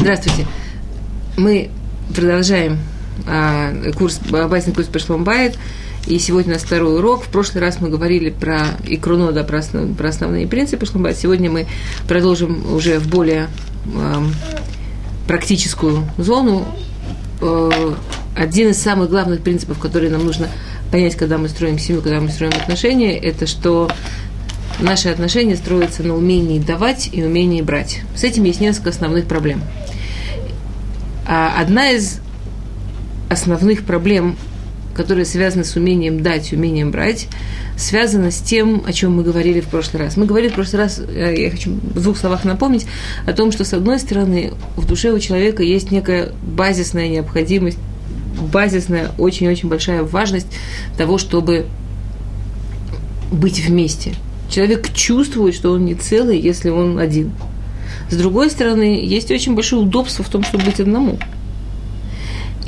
Здравствуйте. Мы продолжаем а, курс, базисный курс по Шломбайт. И сегодня у нас второй урок. В прошлый раз мы говорили про икруно, да, про, основ, про основные принципы Шломбайт. Сегодня мы продолжим уже в более э, практическую зону. Э, один из самых главных принципов, которые нам нужно понять, когда мы строим семью, когда мы строим отношения, это что наши отношения строятся на умении давать и умении брать. С этим есть несколько основных проблем. А одна из основных проблем, которые связаны с умением дать, умением брать, связана с тем, о чем мы говорили в прошлый раз. Мы говорили в прошлый раз, э, я хочу в двух словах напомнить, о том, что, с одной стороны, в душе у человека есть некая базисная необходимость, базисная, очень-очень большая важность того, чтобы быть вместе – Человек чувствует, что он не целый, если он один. С другой стороны, есть очень большое удобство в том, чтобы быть одному.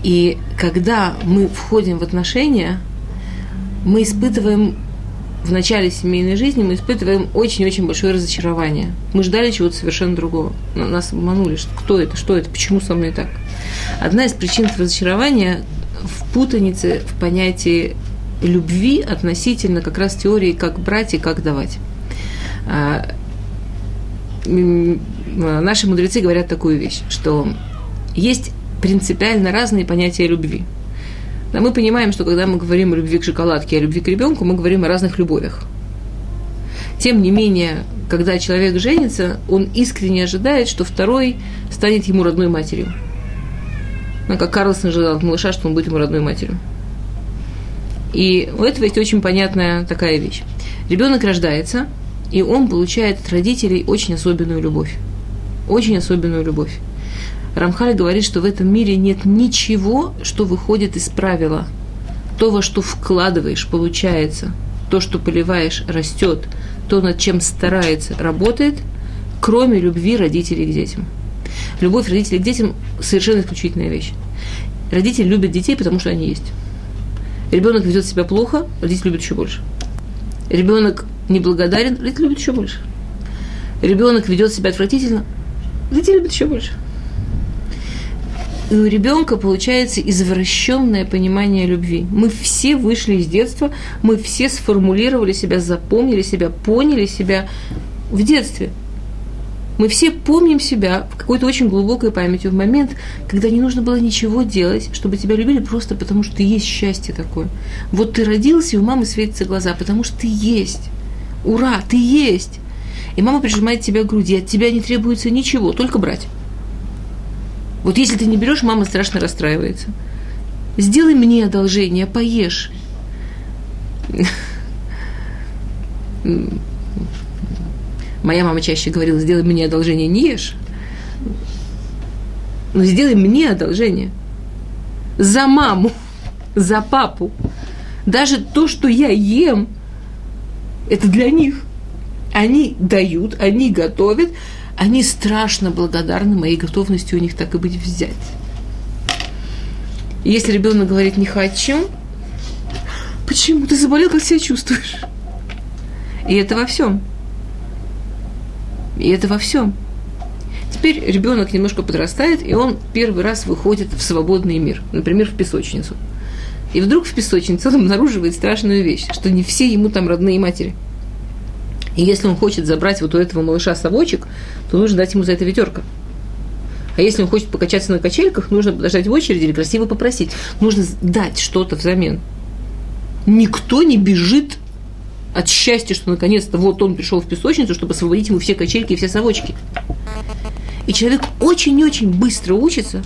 И когда мы входим в отношения, мы испытываем в начале семейной жизни мы испытываем очень-очень большое разочарование. Мы ждали чего-то совершенно другого. Нас обманули, что кто это, что это, почему со мной так. Одна из причин разочарования в путанице в понятии любви относительно как раз теории, как брать и как давать. А, наши мудрецы говорят такую вещь, что есть принципиально разные понятия любви. Да, мы понимаем, что когда мы говорим о любви к шоколадке, о любви к ребенку, мы говорим о разных любовях. Тем не менее, когда человек женится, он искренне ожидает, что второй станет ему родной матерью. Ну, как Карлсон ожидал от малыша, что он будет ему родной матерью. И у этого есть очень понятная такая вещь. Ребенок рождается, и он получает от родителей очень особенную любовь. Очень особенную любовь. Рамхаль говорит, что в этом мире нет ничего, что выходит из правила. То, во что вкладываешь, получается. То, что поливаешь, растет. То, над чем старается, работает, кроме любви родителей к детям. Любовь родителей к детям – совершенно исключительная вещь. Родители любят детей, потому что они есть. Ребенок ведет себя плохо, родитель любит еще больше. Ребенок неблагодарен, родитель любит еще больше. Ребенок ведет себя отвратительно, родитель любит еще больше. И у ребенка получается извращенное понимание любви. Мы все вышли из детства, мы все сформулировали себя, запомнили себя, поняли себя в детстве – мы все помним себя в какой-то очень глубокой памяти в момент, когда не нужно было ничего делать, чтобы тебя любили просто потому, что ты есть счастье такое. Вот ты родился, и у мамы светятся глаза, потому что ты есть. Ура, ты есть. И мама прижимает тебя к груди, от тебя не требуется ничего, только брать. Вот если ты не берешь, мама страшно расстраивается. Сделай мне одолжение, поешь Моя мама чаще говорила, сделай мне одолжение, не ешь. Но сделай мне одолжение. За маму, за папу. Даже то, что я ем, это для них. Они дают, они готовят, они страшно благодарны моей готовности у них так и быть взять. если ребенок говорит не хочу, почему ты заболел, как себя чувствуешь? И это во всем. И это во всем. Теперь ребенок немножко подрастает, и он первый раз выходит в свободный мир, например, в песочницу. И вдруг в песочнице он обнаруживает страшную вещь, что не все ему там родные матери. И если он хочет забрать вот у этого малыша совочек, то нужно дать ему за это ведерко. А если он хочет покачаться на качельках, нужно подождать в очереди или красиво попросить. Нужно дать что-то взамен. Никто не бежит от счастья, что наконец-то вот он пришел в песочницу, чтобы освободить ему все качельки и все совочки. И человек очень-очень быстро учится,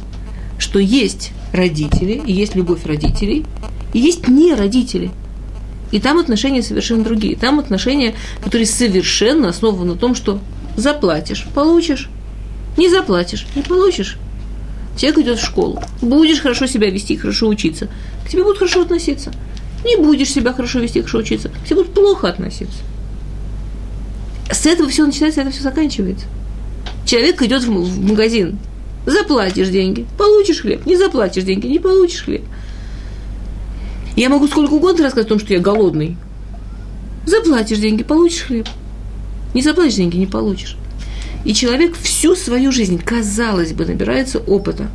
что есть родители, и есть любовь родителей, и есть не родители. И там отношения совершенно другие. Там отношения, которые совершенно основаны на том, что заплатишь, получишь, не заплатишь, не получишь. Человек идет в школу, будешь хорошо себя вести, хорошо учиться, к тебе будут хорошо относиться – не будешь себя хорошо вести, хорошо учиться, все будут плохо относиться. С этого все начинается, это все заканчивается. Человек идет в магазин, заплатишь деньги, получишь хлеб, не заплатишь деньги, не получишь хлеб. Я могу сколько угодно рассказать о том, что я голодный. Заплатишь деньги, получишь хлеб. Не заплатишь деньги, не получишь. И человек всю свою жизнь, казалось бы, набирается опыта,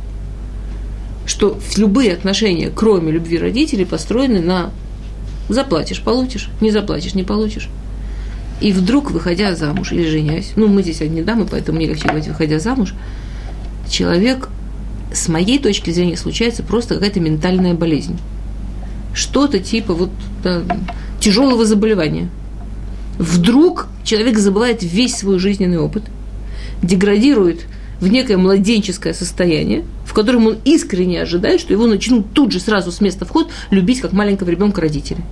что любые отношения, кроме любви родителей, построены на заплатишь, получишь, не заплатишь, не получишь. И вдруг, выходя замуж или женясь, ну, мы здесь одни дамы, поэтому мне легче говорить, выходя замуж, человек, с моей точки зрения, случается просто какая-то ментальная болезнь. Что-то типа вот да, тяжелого заболевания. Вдруг человек забывает весь свой жизненный опыт, деградирует в некое младенческое состояние, в котором он искренне ожидает, что его начнут тут же сразу с места вход любить как маленького ребенка родители.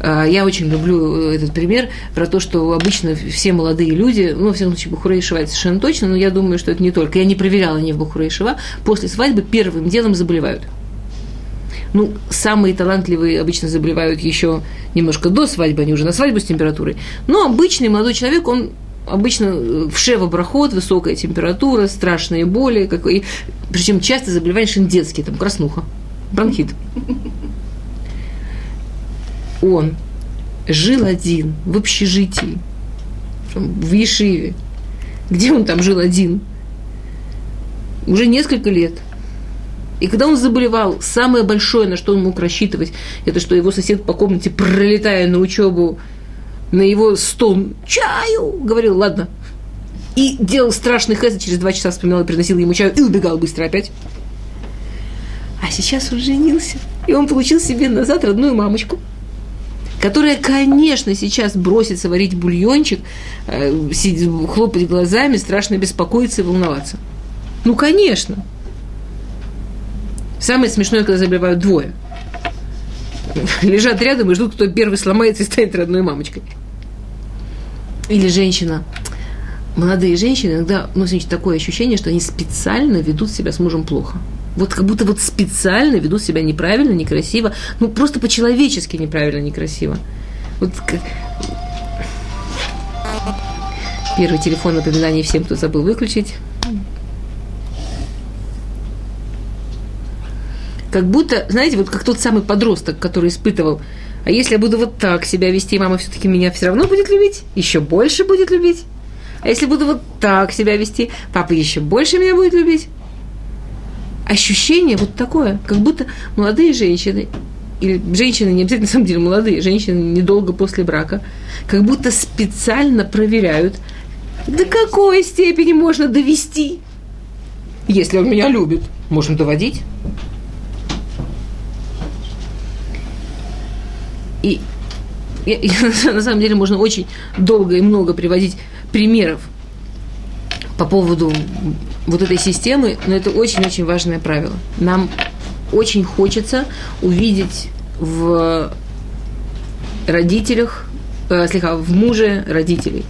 А, я очень люблю э, этот пример про то, что обычно все молодые люди, ну, во всяком случае, Бухура и это совершенно точно, но я думаю, что это не только. Я не проверяла ни в Бухура и после свадьбы первым делом заболевают. Ну, самые талантливые обычно заболевают еще немножко до свадьбы, они уже на свадьбу с температурой. Но обычный молодой человек, он обычно э, в шева-брахот, высокая температура, страшные боли, какой, причем часто заболевания детские, там краснуха, бронхит он жил один в общежитии, в Ешиве, где он там жил один, уже несколько лет. И когда он заболевал, самое большое, на что он мог рассчитывать, это что его сосед по комнате, пролетая на учебу, на его стон «Чаю!» говорил «Ладно». И делал страшный хэс, через два часа вспоминал и приносил ему чаю, и убегал быстро опять. А сейчас он женился, и он получил себе назад родную мамочку – которая, конечно, сейчас бросится варить бульончик, э, хлопать глазами, страшно беспокоиться и волноваться. Ну, конечно. Самое смешное, когда заболевают двое. Лежат рядом и ждут, кто первый сломается и станет родной мамочкой. Или женщина. Молодые женщины иногда носят такое ощущение, что они специально ведут себя с мужем плохо вот как будто вот специально ведут себя неправильно, некрасиво, ну просто по-человечески неправильно, некрасиво. Вот как... Первый телефон напоминание всем, кто забыл выключить. Как будто, знаете, вот как тот самый подросток, который испытывал, а если я буду вот так себя вести, мама все-таки меня все равно будет любить, еще больше будет любить. А если буду вот так себя вести, папа еще больше меня будет любить ощущение вот такое, как будто молодые женщины, или женщины, не обязательно на самом деле молодые, женщины недолго после брака, как будто специально проверяют, до какой степени можно довести. Если он меня любит, можем доводить. И, и, и на самом деле можно очень долго и много приводить примеров по поводу вот этой системы, но это очень-очень важное правило. Нам очень хочется увидеть в родителях, э, слегка, в муже родителей.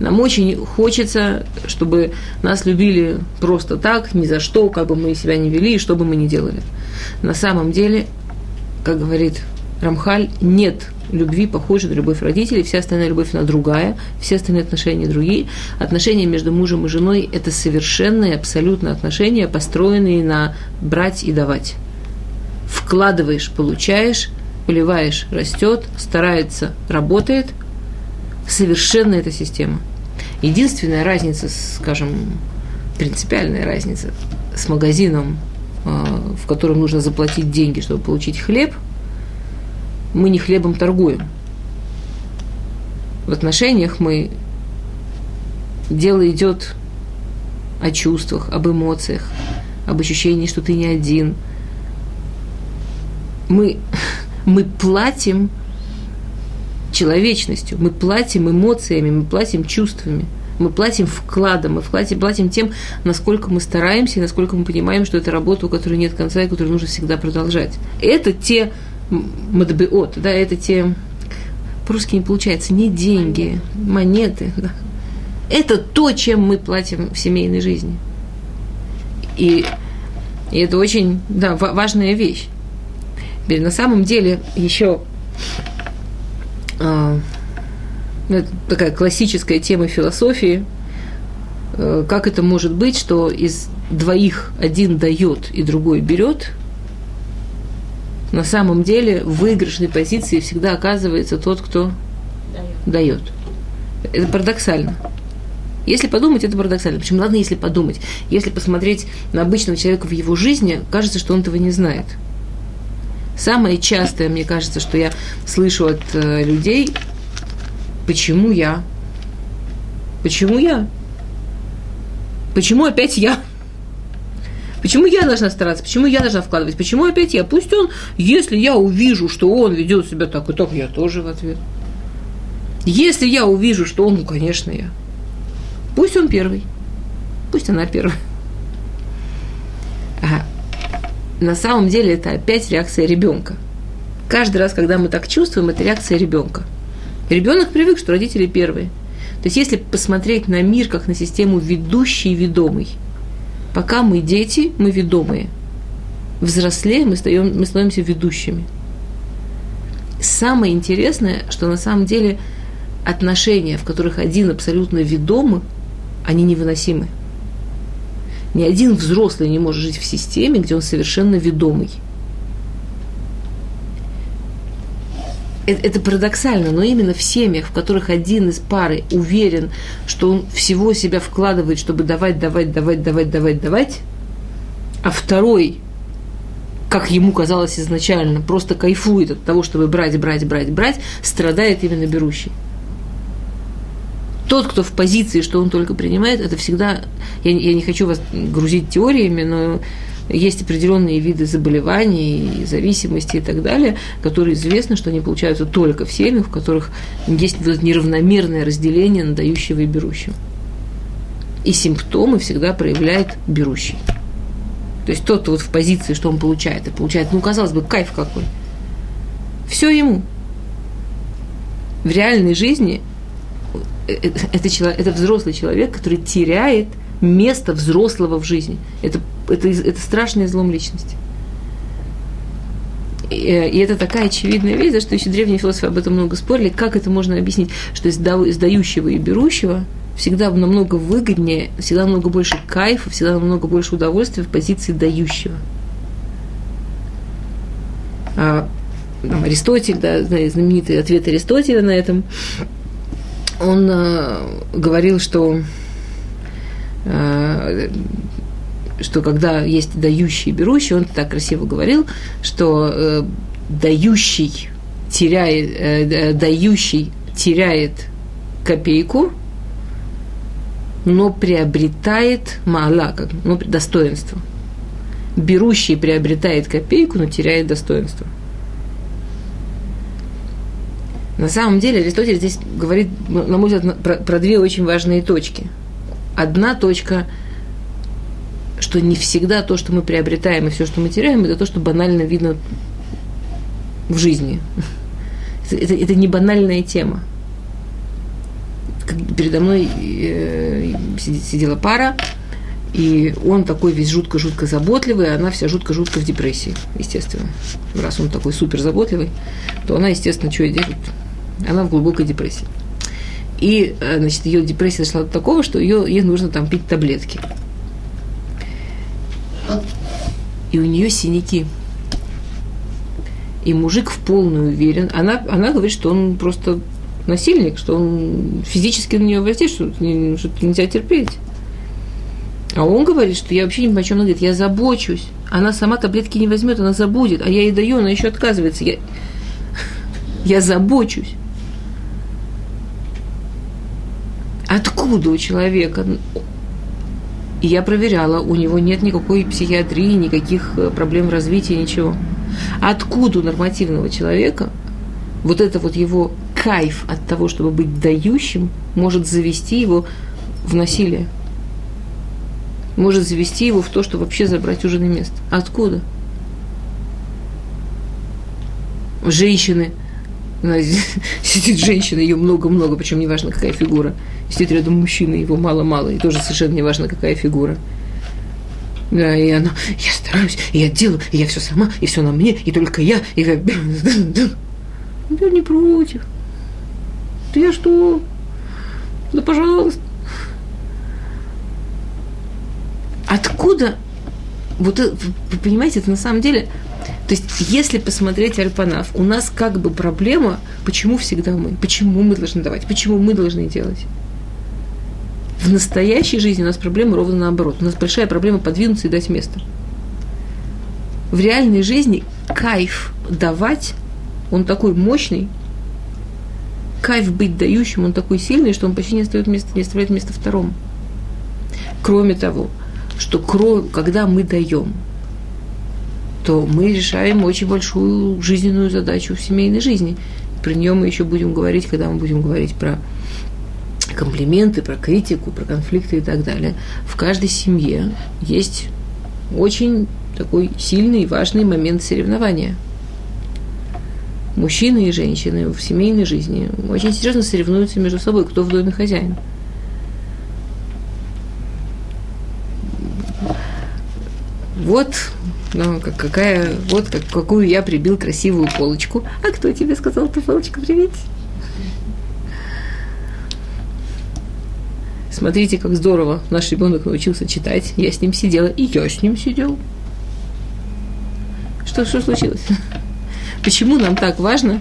Нам очень хочется, чтобы нас любили просто так, ни за что, как бы мы себя не вели и что бы мы ни делали. На самом деле, как говорит Рамхаль, нет любви похожей на любовь родителей, вся остальная любовь, она другая, все остальные отношения другие. Отношения между мужем и женой – это совершенные, абсолютно отношения, построенные на брать и давать. Вкладываешь, получаешь, поливаешь, растет, старается, работает. Совершенно эта система. Единственная разница, скажем, принципиальная разница с магазином, а, в котором нужно заплатить деньги, чтобы получить хлеб – мы не хлебом торгуем. В отношениях мы дело идет о чувствах, об эмоциях, об ощущении, что ты не один. Мы, мы платим человечностью, мы платим эмоциями, мы платим чувствами, мы платим вкладом, мы платим, платим тем, насколько мы стараемся и насколько мы понимаем, что это работа, у которой нет конца и которую нужно всегда продолжать. Это те мадбеот, да, это те, по-русски не получается, не деньги, монеты, да. Это то, чем мы платим в семейной жизни. И, и это очень, да, важная вещь. Теперь, на самом деле, еще э, это такая классическая тема философии, э, как это может быть, что из двоих один дает и другой берет – на самом деле в выигрышной позиции всегда оказывается тот, кто дает. Это парадоксально. Если подумать, это парадоксально. Почему ладно, если подумать? Если посмотреть на обычного человека в его жизни, кажется, что он этого не знает. Самое частое, мне кажется, что я слышу от э, людей, почему я? Почему я? Почему опять я? Почему я должна стараться? Почему я должна вкладывать? Почему опять я? Пусть он, если я увижу, что он ведет себя так и так, я тоже в ответ. Если я увижу, что он, ну, конечно, я. Пусть он первый. Пусть она первая. А на самом деле это опять реакция ребенка. Каждый раз, когда мы так чувствуем, это реакция ребенка. Ребенок привык, что родители первые. То есть, если посмотреть на мир как на систему ведущий и ведомый, пока мы дети, мы ведомые. Взрослее мы, стаем, мы становимся ведущими. Самое интересное, что на самом деле отношения, в которых один абсолютно ведомый, они невыносимы. Ни один взрослый не может жить в системе, где он совершенно ведомый. Это, это парадоксально, но именно в семьях, в которых один из пары уверен, что он всего себя вкладывает, чтобы давать, давать, давать, давать, давать, давать, а второй, как ему казалось изначально, просто кайфует от того, чтобы брать, брать, брать, брать, страдает именно берущий. Тот, кто в позиции, что он только принимает, это всегда, я, я не хочу вас грузить теориями, но есть определенные виды заболеваний, и зависимости и так далее, которые известно, что они получаются только в семьях, в которых есть неравномерное разделение на дающего и берущего. И симптомы всегда проявляет берущий. То есть тот, кто вот в позиции, что он получает, и получает, ну, казалось бы, кайф какой. Все ему. В реальной жизни Э, э, это, человек, это взрослый человек, который теряет место взрослого в жизни. Это, это, это страшный излом личности. И, э, и это такая очевидная вещь, за что еще древние философы об этом много спорили, как это можно объяснить, что из дающего и берущего всегда намного выгоднее, всегда намного больше кайфа, всегда намного больше удовольствия в позиции дающего. А, там, Аристотель, да, знаменитый ответ Аристотеля на этом, он э, говорил, что, что когда есть дающий и берущий, он так красиво говорил, что э, дающий теряет, э, дающий теряет копейку, но приобретает мала, ну, достоинство. Берущий приобретает копейку, но теряет достоинство. На самом деле Аристотель здесь говорит, на мой взгляд, про, про две очень важные точки. Одна точка, что не всегда то, что мы приобретаем и все, что мы теряем, это то, что банально видно в жизни. Это, это, это не банальная тема. Передо мной э, сидела пара, и он такой весь жутко-жутко заботливый, а она вся жутко-жутко в депрессии, естественно. Раз он такой супер заботливый, то она, естественно, что делает? Она в глубокой депрессии. И, э, значит, ее депрессия дошла до такого, что ее, ей нужно там пить таблетки. И у нее синяки. И мужик в полную уверен. Она, она говорит, что он просто насильник, что он физически на нее воздействует, что, что нельзя терпеть. А он говорит, что я вообще ни по чем. Он говорит, я забочусь. Она сама таблетки не возьмет, она забудет. А я ей даю, она еще отказывается. Я, я забочусь. Откуда у человека? И я проверяла, у него нет никакой психиатрии, никаких э, проблем развития, ничего. Откуда у нормативного человека вот это вот его кайф от того, чтобы быть дающим, может завести его в насилие? Может завести его в то, что вообще забрать у жены место. Откуда? Женщины – сидит женщина, ее много-много, причем неважно, какая фигура. Сидит рядом мужчина, его мало-мало, и тоже совершенно неважно, какая фигура. Да, и она, я стараюсь, я делаю, и я все сама, и все на мне, и только я, и я... Я не против. Ты я что? Да пожалуйста. Откуда? Вот вы понимаете, это на самом деле То есть, если посмотреть Альпанав, у нас как бы проблема, почему всегда мы, почему мы должны давать, почему мы должны делать. В настоящей жизни у нас проблема ровно наоборот. У нас большая проблема подвинуться и дать место. В реальной жизни кайф давать, он такой мощный, кайф быть дающим, он такой сильный, что он почти не оставляет место, не оставляет место второму. Кроме того, что когда мы даем, то мы решаем очень большую жизненную задачу в семейной жизни. Про нее мы еще будем говорить, когда мы будем говорить про комплименты, про критику, про конфликты и так далее. В каждой семье есть очень такой сильный и важный момент соревнования. Мужчины и женщины в семейной жизни очень серьезно соревнуются между собой, кто в доме хозяин. Вот ну, какая, вот как, какую я прибил красивую полочку. А кто тебе сказал эту полочку привить? Смотрите, как здорово наш ребенок научился читать. Я с ним сидела, и я с ним сидел. Что, что случилось? Почему нам так важно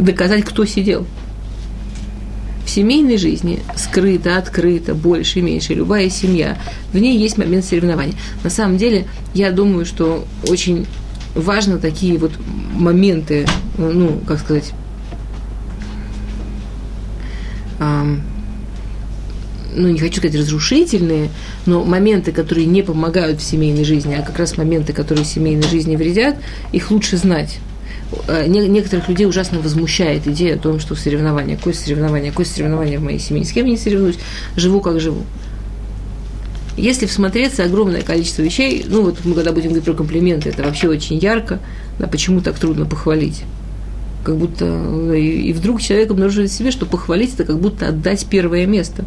доказать, кто сидел? В семейной жизни скрыто, открыто, больше, меньше, любая семья, в ней есть момент соревнования. На самом деле, я думаю, что очень важно такие вот моменты, ну, как сказать, ну, не хочу сказать разрушительные, но моменты, которые не помогают в семейной жизни, а как раз моменты, которые в семейной жизни вредят, их лучше знать. Э, некоторых людей ужасно возмущает идея о том, что соревнование, какое соревнование, какое соревнование в моей семье, с кем я не соревнуюсь, живу как живу. Если всмотреться, огромное количество вещей, ну вот мы когда будем говорить про комплименты, это вообще очень ярко, да, почему так трудно похвалить? Как будто, и, и вдруг человек обнаруживает в себе, что похвалить это как будто отдать первое место.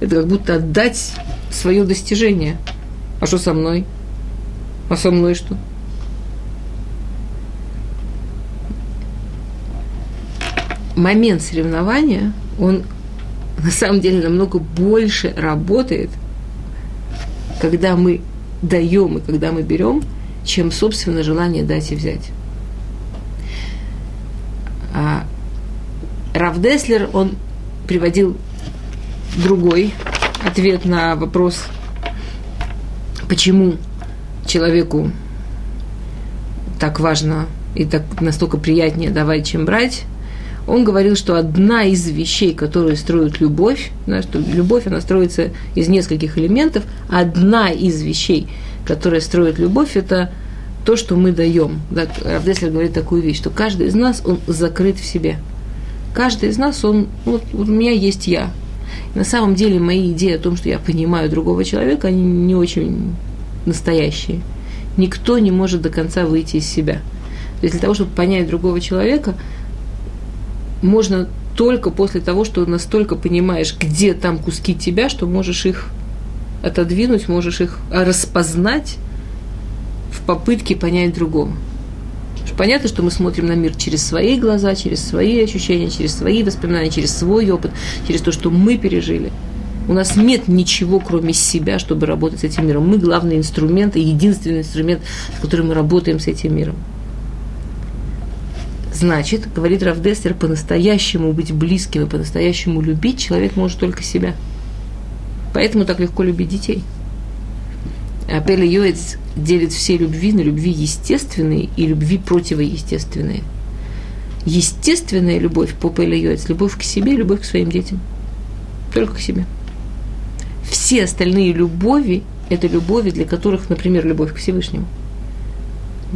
Это как будто отдать свое достижение. А что со мной? А со мной что? момент соревнования, он на самом деле намного больше работает, когда мы даем и когда мы берем, чем, собственно, желание дать и взять. А Равдеслер, он приводил другой ответ на вопрос, почему человеку так важно и так настолько приятнее давать, чем брать. Он говорил, что одна из вещей, которые строят любовь, да, что любовь, она строится из нескольких элементов, одна из вещей, которая строит любовь, это то, что мы даем. Да, Равдеслер говорит такую вещь, что каждый из нас, он закрыт в себе. Каждый из нас, он, вот, у меня есть я. И на самом деле мои идеи о том, что я понимаю другого человека, они не очень настоящие. Никто не может до конца выйти из себя. То есть для того, чтобы понять другого человека, можно только после того, что настолько понимаешь, где там куски тебя, что можешь их отодвинуть, можешь их распознать в попытке понять другого. Понятно, что мы смотрим на мир через свои глаза, через свои ощущения, через свои воспоминания, через свой опыт, через то, что мы пережили. У нас нет ничего, кроме себя, чтобы работать с этим миром. Мы главный инструмент и единственный инструмент, с которым мы работаем с этим миром. Значит, говорит Равдестер, по-настоящему быть близким и по-настоящему любить человек может только себя. Поэтому так легко любить детей. Апель Йоэц делит все любви на любви естественные и любви противоестественные. Естественная любовь по Пеле Йоэц – любовь к себе, любовь к своим детям. Только к себе. Все остальные любови – это любови, для которых, например, любовь к Всевышнему.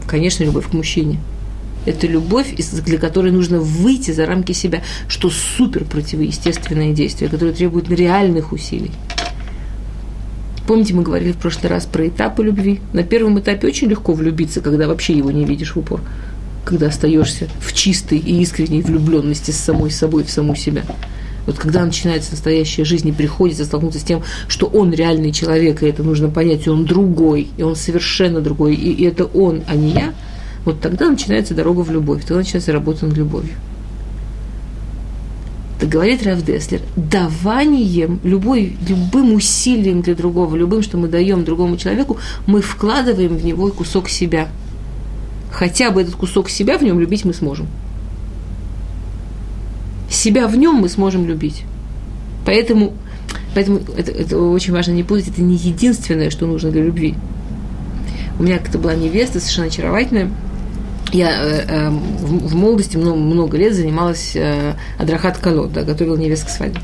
Конечно, любовь к мужчине – это любовь, для которой нужно выйти за рамки себя, что супер противоестественное действие, которое требует реальных усилий. Помните, мы говорили в прошлый раз про этапы любви? На первом этапе очень легко влюбиться, когда вообще его не видишь в упор, когда остаешься в чистой и искренней влюбленности с самой собой, в саму себя. Вот когда начинается настоящая жизнь и приходится столкнуться с тем, что он реальный человек, и это нужно понять, и он другой, и он совершенно другой, и, и это он, а не я – вот тогда начинается дорога в любовь, тогда начинается работа над любовью. Говорит Раф Деслер, даванием, любой, любым усилием для другого, любым, что мы даем другому человеку, мы вкладываем в него кусок себя. Хотя бы этот кусок себя в нем любить мы сможем. Себя в нем мы сможем любить. Поэтому, поэтому это, это очень важно не путать, это не единственное, что нужно для любви. У меня как-то была невеста совершенно очаровательная, я э, э, в, в молодости много, много лет занималась э, адрахат колод, да, готовила невестку к свадьбе.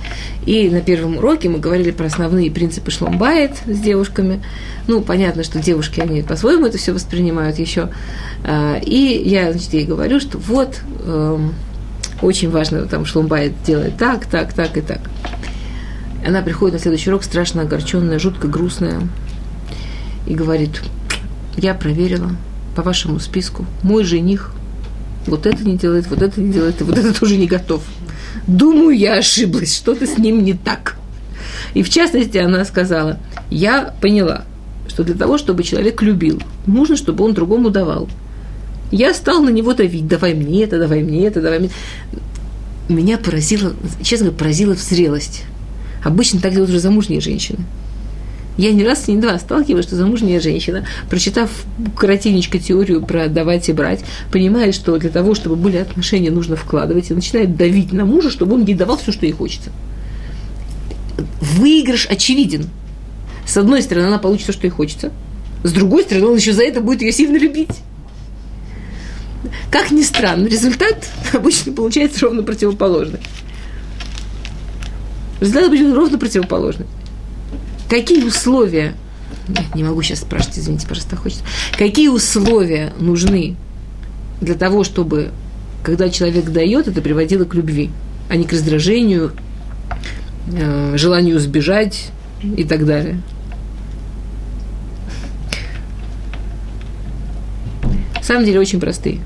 И на первом уроке мы говорили про основные принципы шломбайт с девушками. Ну, понятно, что девушки, они по-своему это все воспринимают еще. Э, и я, значит, ей говорю, что вот, э, очень важно, там, шломбайт делать так, так, так и так. Она приходит на следующий урок страшно огорченная, жутко грустная, и говорит, я проверила, по вашему списку, мой жених вот это не делает, вот это не делает, и вот это тоже не готов. Думаю, я ошиблась, что-то с ним не так. И в частности, она сказала, я поняла, что для того, чтобы человек любил, нужно, чтобы он другому давал. Я стал на него давить, давай мне это, давай мне это, давай мне. Меня поразило, честно говоря, поразила в зрелость. Обычно так делают уже замужние женщины. Я не раз, не два сталкиваюсь, что замужняя женщина, прочитав коротенечко теорию про давать и брать, понимает, что для того, чтобы были отношения, нужно вкладывать, и начинает давить на мужа, чтобы он ей давал все, что ей хочется. Выигрыш очевиден. С одной стороны, она получит все, что ей хочется. С другой стороны, он еще за это будет ее сильно любить. Как ни странно, результат обычно получается ровно противоположный. Результат обычно ровно противоположный какие условия, нет, не могу сейчас спрашивать, извините, пожалуйста, хочется, какие условия нужны для того, чтобы, когда человек дает, это приводило к любви, а не к раздражению, э, желанию сбежать и так далее. На самом деле очень простые.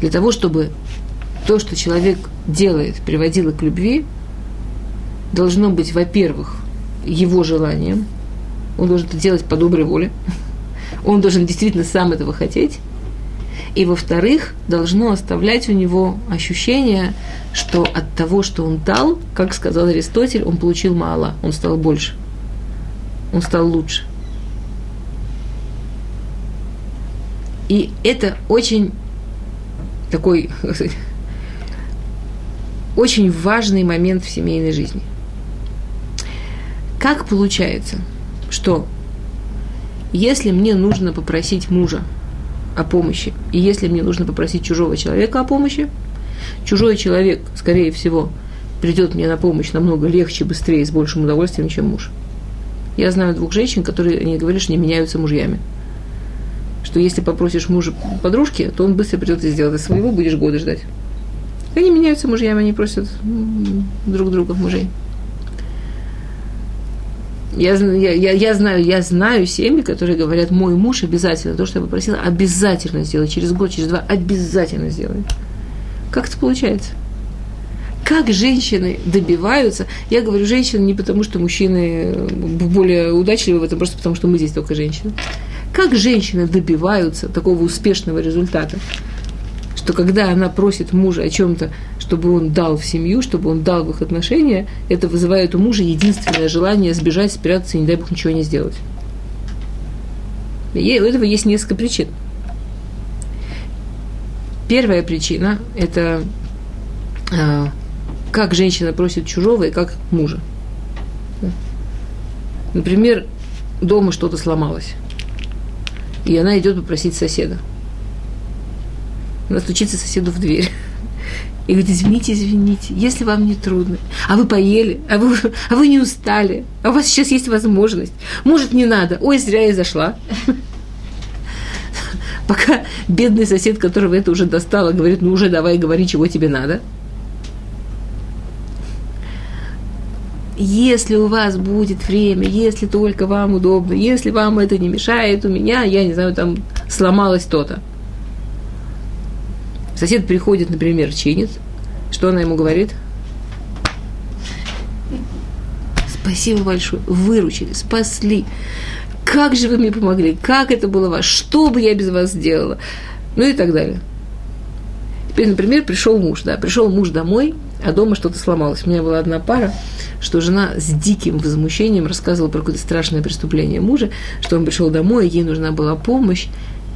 Для того, чтобы то, что человек делает, приводило к любви, должно быть, во-первых, его желанием, он должен это делать по доброй воле, он должен действительно сам этого хотеть, и, во-вторых, должно оставлять у него ощущение, что от того, что он дал, как сказал Аристотель, он получил мало, он стал больше, он стал лучше. И это очень такой очень важный момент в семейной жизни. Как получается, что если мне нужно попросить мужа о помощи, и если мне нужно попросить чужого человека о помощи, чужой человек, скорее всего, придет мне на помощь намного легче, быстрее, с большим удовольствием, чем муж. Я знаю двух женщин, которые, они говорили, что не меняются мужьями. Что если попросишь мужа подружки, то он быстро придет и сделает. А своего будешь годы ждать. Они меняются мужьями, они просят друг друга мужей. Я, я, я, знаю, я знаю семьи, которые говорят, мой муж обязательно, то, что я попросила, обязательно сделать, через год, через два, обязательно сделает. Как это получается? Как женщины добиваются, я говорю женщины не потому, что мужчины более удачливы в этом, просто потому, что мы здесь только женщины. Как женщины добиваются такого успешного результата? что когда она просит мужа о чем-то, чтобы он дал в семью, чтобы он дал в их отношения, это вызывает у мужа единственное желание сбежать, спрятаться и, не дай бог, ничего не сделать. И у этого есть несколько причин. Первая причина – это э, как женщина просит чужого и как мужа. Например, дома что-то сломалось, и она идет попросить соседа – она стучится соседу в дверь. И говорит, извините, извините, если вам не трудно, а вы поели, а вы, а вы не устали, а у вас сейчас есть возможность, может, не надо, ой, зря я зашла. Пока бедный сосед, которого это уже достало, говорит, ну уже давай говори, чего тебе надо. Если у вас будет время, если только вам удобно, если вам это не мешает, у меня, я не знаю, там сломалось то-то – Сосед приходит, например, чинит. Что она ему говорит? Спасибо большое, выручили, спасли. Как же вы мне помогли? Как это было вас? Что бы я без вас сделала? Ну и так далее. Теперь, например, пришел муж, да, пришел муж домой, а дома что-то сломалось. У меня была одна пара, что жена с диким возмущением рассказывала про какое-то страшное преступление мужа, что он пришел домой, ей нужна была помощь,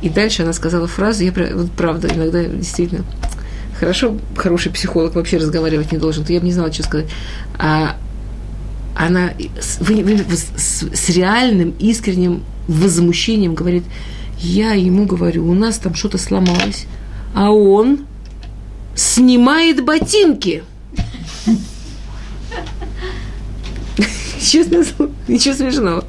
и дальше она сказала фразу, я вот правда, иногда действительно хорошо, хороший психолог вообще разговаривать не должен, то я бы не знала, что сказать. А она с, с, с реальным, искренним возмущением говорит, я ему говорю, у нас там что-то сломалось, а он снимает ботинки. Честно, ничего смешного.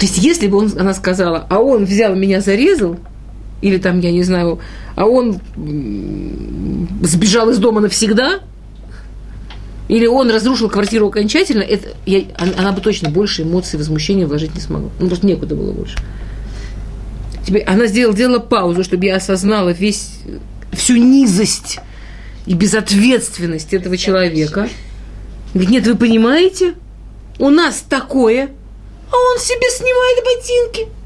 То есть, если бы он, она сказала, а он взял меня зарезал, или там, я не знаю, а он сбежал из дома навсегда, или он разрушил квартиру окончательно, это, я, она бы точно больше эмоций, возмущения вложить не смогла. Ну, просто некуда было больше. Теперь она сделала, сделала паузу, чтобы я осознала весь, всю низость и безответственность этого человека. Говорит, нет, вы понимаете, у нас такое, а он себе снимает ботинки.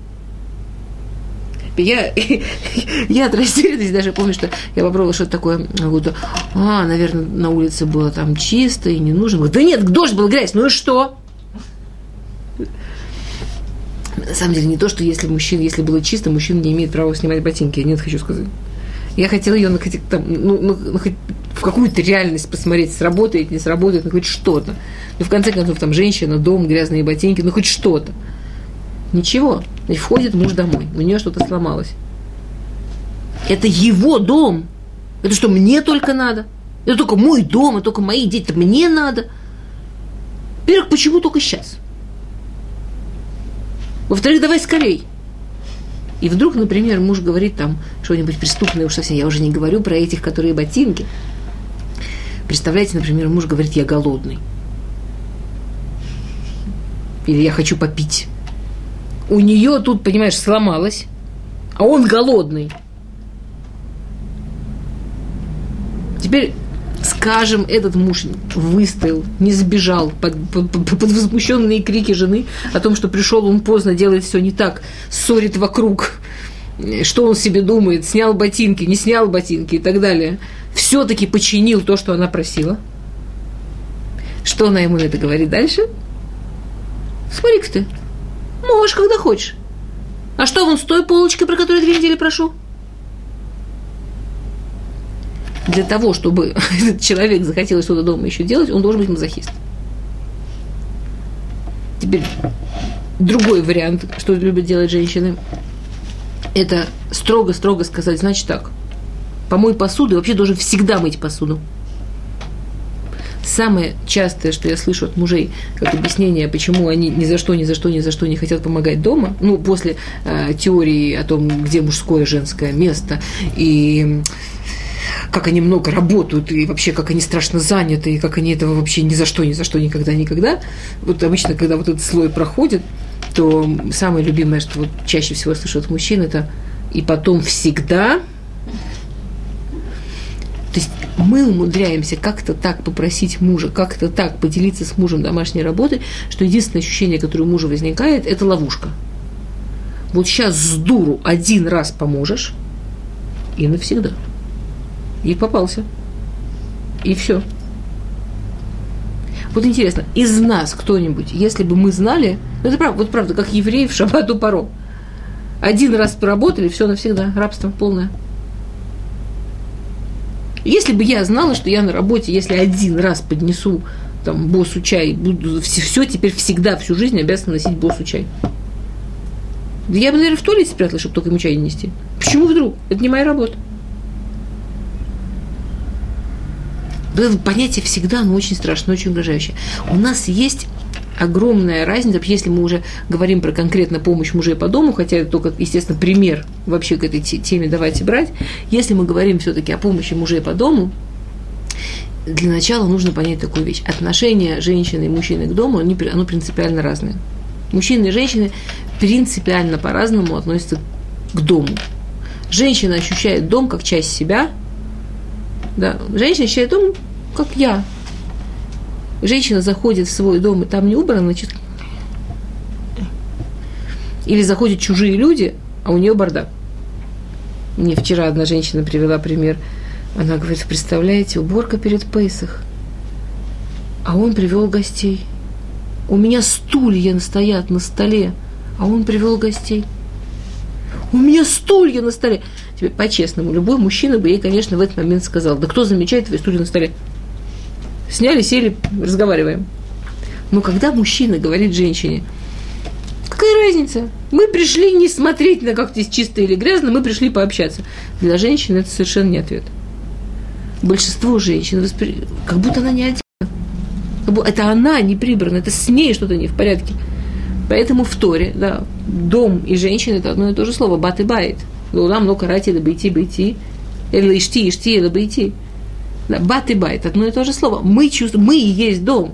Я, я от растерянности даже помню, что я попробовала что-то такое. Говорю, а, наверное, на улице было там чисто и не нужно. Говорю, да нет, дождь был грязь, ну и что? На самом деле не то, что если мужчина, если было чисто, мужчина не имеет права снимать ботинки. Нет, хочу сказать. Я хотела ее хоть, там, ну, ну, ну, в какую-то реальность посмотреть, сработает, не сработает, ну хоть что-то. Ну, в конце концов, там женщина, дом, грязные ботинки, ну хоть что-то. Ничего. И входит муж домой. У нее что-то сломалось. Это его дом. Это что, мне только надо? Это только мой дом, это только мои дети. Это мне надо. Во-первых, почему только сейчас? Во-вторых, давай скорей. И вдруг, например, муж говорит там что-нибудь преступное, уж совсем, я уже не говорю про этих, которые ботинки. Представляете, например, муж говорит, я голодный. Или я хочу попить у нее тут, понимаешь, сломалось, а он голодный. Теперь, скажем, этот муж выстоял, не сбежал под, под, под возмущенные крики жены о том, что пришел он поздно, делает все не так, ссорит вокруг, что он себе думает, снял ботинки, не снял ботинки и так далее. Все-таки починил то, что она просила. Что она ему это говорит дальше? Смотри-ка ты, Можешь, когда хочешь. А что вон с той полочкой, про которую две недели прошу? Для того, чтобы этот человек захотел что-то дома еще делать, он должен быть мазохист. Теперь другой вариант, что любят делать женщины, это строго-строго сказать, значит так, помой посуду, и вообще должен всегда мыть посуду. Самое частое, что я слышу от мужей, как объяснение, почему они ни за что, ни за что, ни за что не хотят помогать дома, ну, после э, теории о том, где мужское и женское место, и как они много работают, и вообще как они страшно заняты, и как они этого вообще ни за что, ни за что, никогда, никогда. Вот обычно, когда вот этот слой проходит, то самое любимое, что вот чаще всего слышу от мужчин, это и потом всегда то есть мы умудряемся как-то так попросить мужа, как-то так поделиться с мужем домашней работой, что единственное ощущение, которое у мужа возникает, это ловушка. Вот сейчас с дуру один раз поможешь, и навсегда. И попался. И все. Вот интересно, из нас кто-нибудь, если бы мы знали, ну это правда, вот правда, как евреи в шабату паро, один раз поработали, все навсегда, рабство полное. Если бы я знала, что я на работе, если один раз поднесу там, боссу чай, буду все, все теперь всегда, всю жизнь обязана носить боссу чай. Я бы, наверное, в туалете спрятала, чтобы только ему чай не нести. Почему вдруг? Это не моя работа. Это понятие всегда, оно очень страшное, очень угрожающее. У нас есть огромная разница, если мы уже говорим про конкретно помощь мужей по дому, хотя это только, естественно, пример вообще к этой теме давайте брать, если мы говорим все-таки о помощи мужей по дому, для начала нужно понять такую вещь. Отношение женщины и мужчины к дому, они, оно принципиально разное. Мужчины и женщины принципиально по-разному относятся к дому. Женщина ощущает дом как часть себя, да. Женщина ощущает дом как я, женщина заходит в свой дом, и там не убрано, значит... Или заходят чужие люди, а у нее бардак. Мне вчера одна женщина привела пример. Она говорит, представляете, уборка перед Пейсах. А он привел гостей. У меня стулья стоят на столе, а он привел гостей. У меня стулья на столе. Тебе по-честному, любой мужчина бы ей, конечно, в этот момент сказал, да кто замечает твои стулья на столе? Сняли, сели, разговариваем. Но когда мужчина говорит женщине, какая разница? Мы пришли не смотреть на как здесь чисто или грязно, мы пришли пообщаться. Для женщины это совершенно не ответ. Большинство женщин, воспри... как будто она не одета. Это она не прибрана, это с ней что-то не в порядке. Поэтому в Торе, да, дом и женщина – это одно и то же слово, бат и байт. Лулам ло карати да бейти или ишти ишти или бейти. Да, бат и байт – одно и то же слово. Мы чувствуем, мы и есть дом.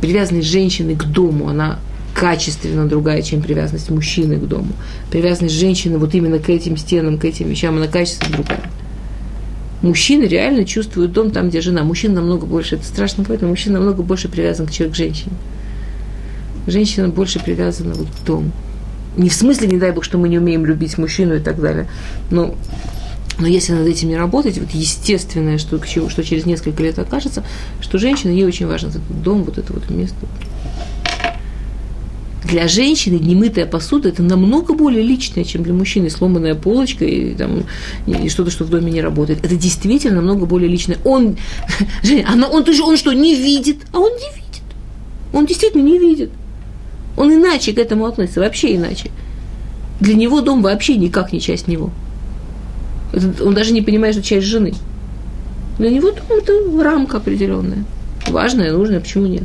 Привязанность женщины к дому, она качественно другая, чем привязанность мужчины к дому. Привязанность женщины вот именно к этим стенам, к этим вещам, она качественно другая. Мужчины реально чувствуют дом там, где жена. Мужчина намного больше, это страшно но мужчина намного больше привязан к, человеку, к женщине женщина больше привязана вот к дому. Не в смысле, не дай бог, что мы не умеем любить мужчину и так далее, но но если над этим не работать, вот естественное, что, что через несколько лет окажется, что женщина, ей очень важен этот дом, вот это вот место. Для женщины немытая посуда – это намного более личное, чем для мужчины сломанная полочка и, там, и что-то, что в доме не работает. Это действительно намного более личное. Он, Женя, она, он, он, он что, не видит? А он не видит. Он действительно не видит. Он иначе к этому относится, вообще иначе. Для него дом вообще никак не часть него. Он даже не понимает, что часть жены. Для него дом это рамка определенная. Важная, нужная, почему нет?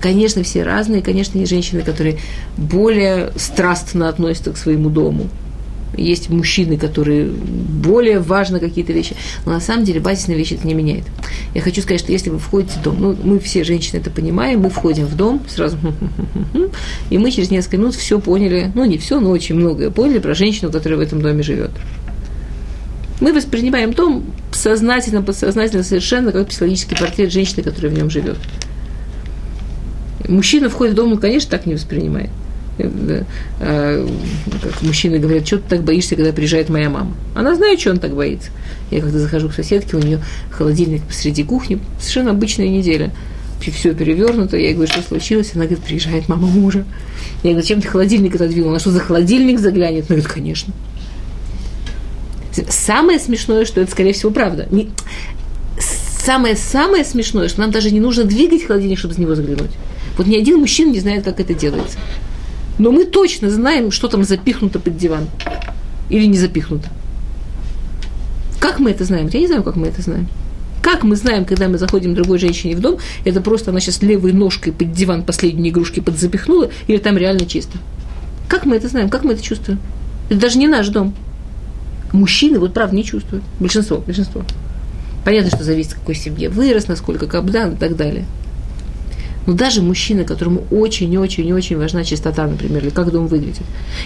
Конечно, все разные, конечно, есть женщины, которые более страстно относятся к своему дому – есть мужчины, которые более важны какие-то вещи. Но на самом деле базисные вещи это не меняет. Я хочу сказать, что если вы входите в дом, ну, мы все женщины это понимаем, мы входим в дом сразу, и мы через несколько минут все поняли, ну, не все, но очень многое поняли про женщину, которая в этом доме живет. Мы воспринимаем дом сознательно, подсознательно совершенно как психологический портрет женщины, которая в нем живет. Мужчина входит в дом, он, конечно, так не воспринимает. А, как мужчины говорят, что ты так боишься, когда приезжает моя мама. Она знает, что он так боится. Я когда захожу к соседке, у нее холодильник посреди кухни, совершенно обычная неделя. Все перевернуто, я говорю, что случилось? Она говорит, приезжает мама мужа. Я говорю, зачем ты холодильник отодвинул? Она что, за холодильник заглянет? Она говорит, конечно. Самое смешное, что это, скорее всего, правда. Самое-самое смешное, что нам даже не нужно двигать холодильник, чтобы с него заглянуть. Вот ни один мужчина не знает, как это делается. Но мы точно знаем, что там запихнуто под диван. Или не запихнуто. Как мы это знаем? Я не знаю, как мы это знаем. Как мы знаем, когда мы заходим другой женщине в дом, это просто она сейчас левой ножкой под диван последние игрушки подзапихнула, или там реально чисто? Как мы это знаем? Как мы это чувствуем? Это даже не наш дом. Мужчины, вот правда, не чувствуют. Большинство, большинство. Понятно, что зависит, в какой семье вырос, насколько кабдан и так далее. Но даже мужчина, которому очень-очень-очень важна чистота, например, или как дом выглядит,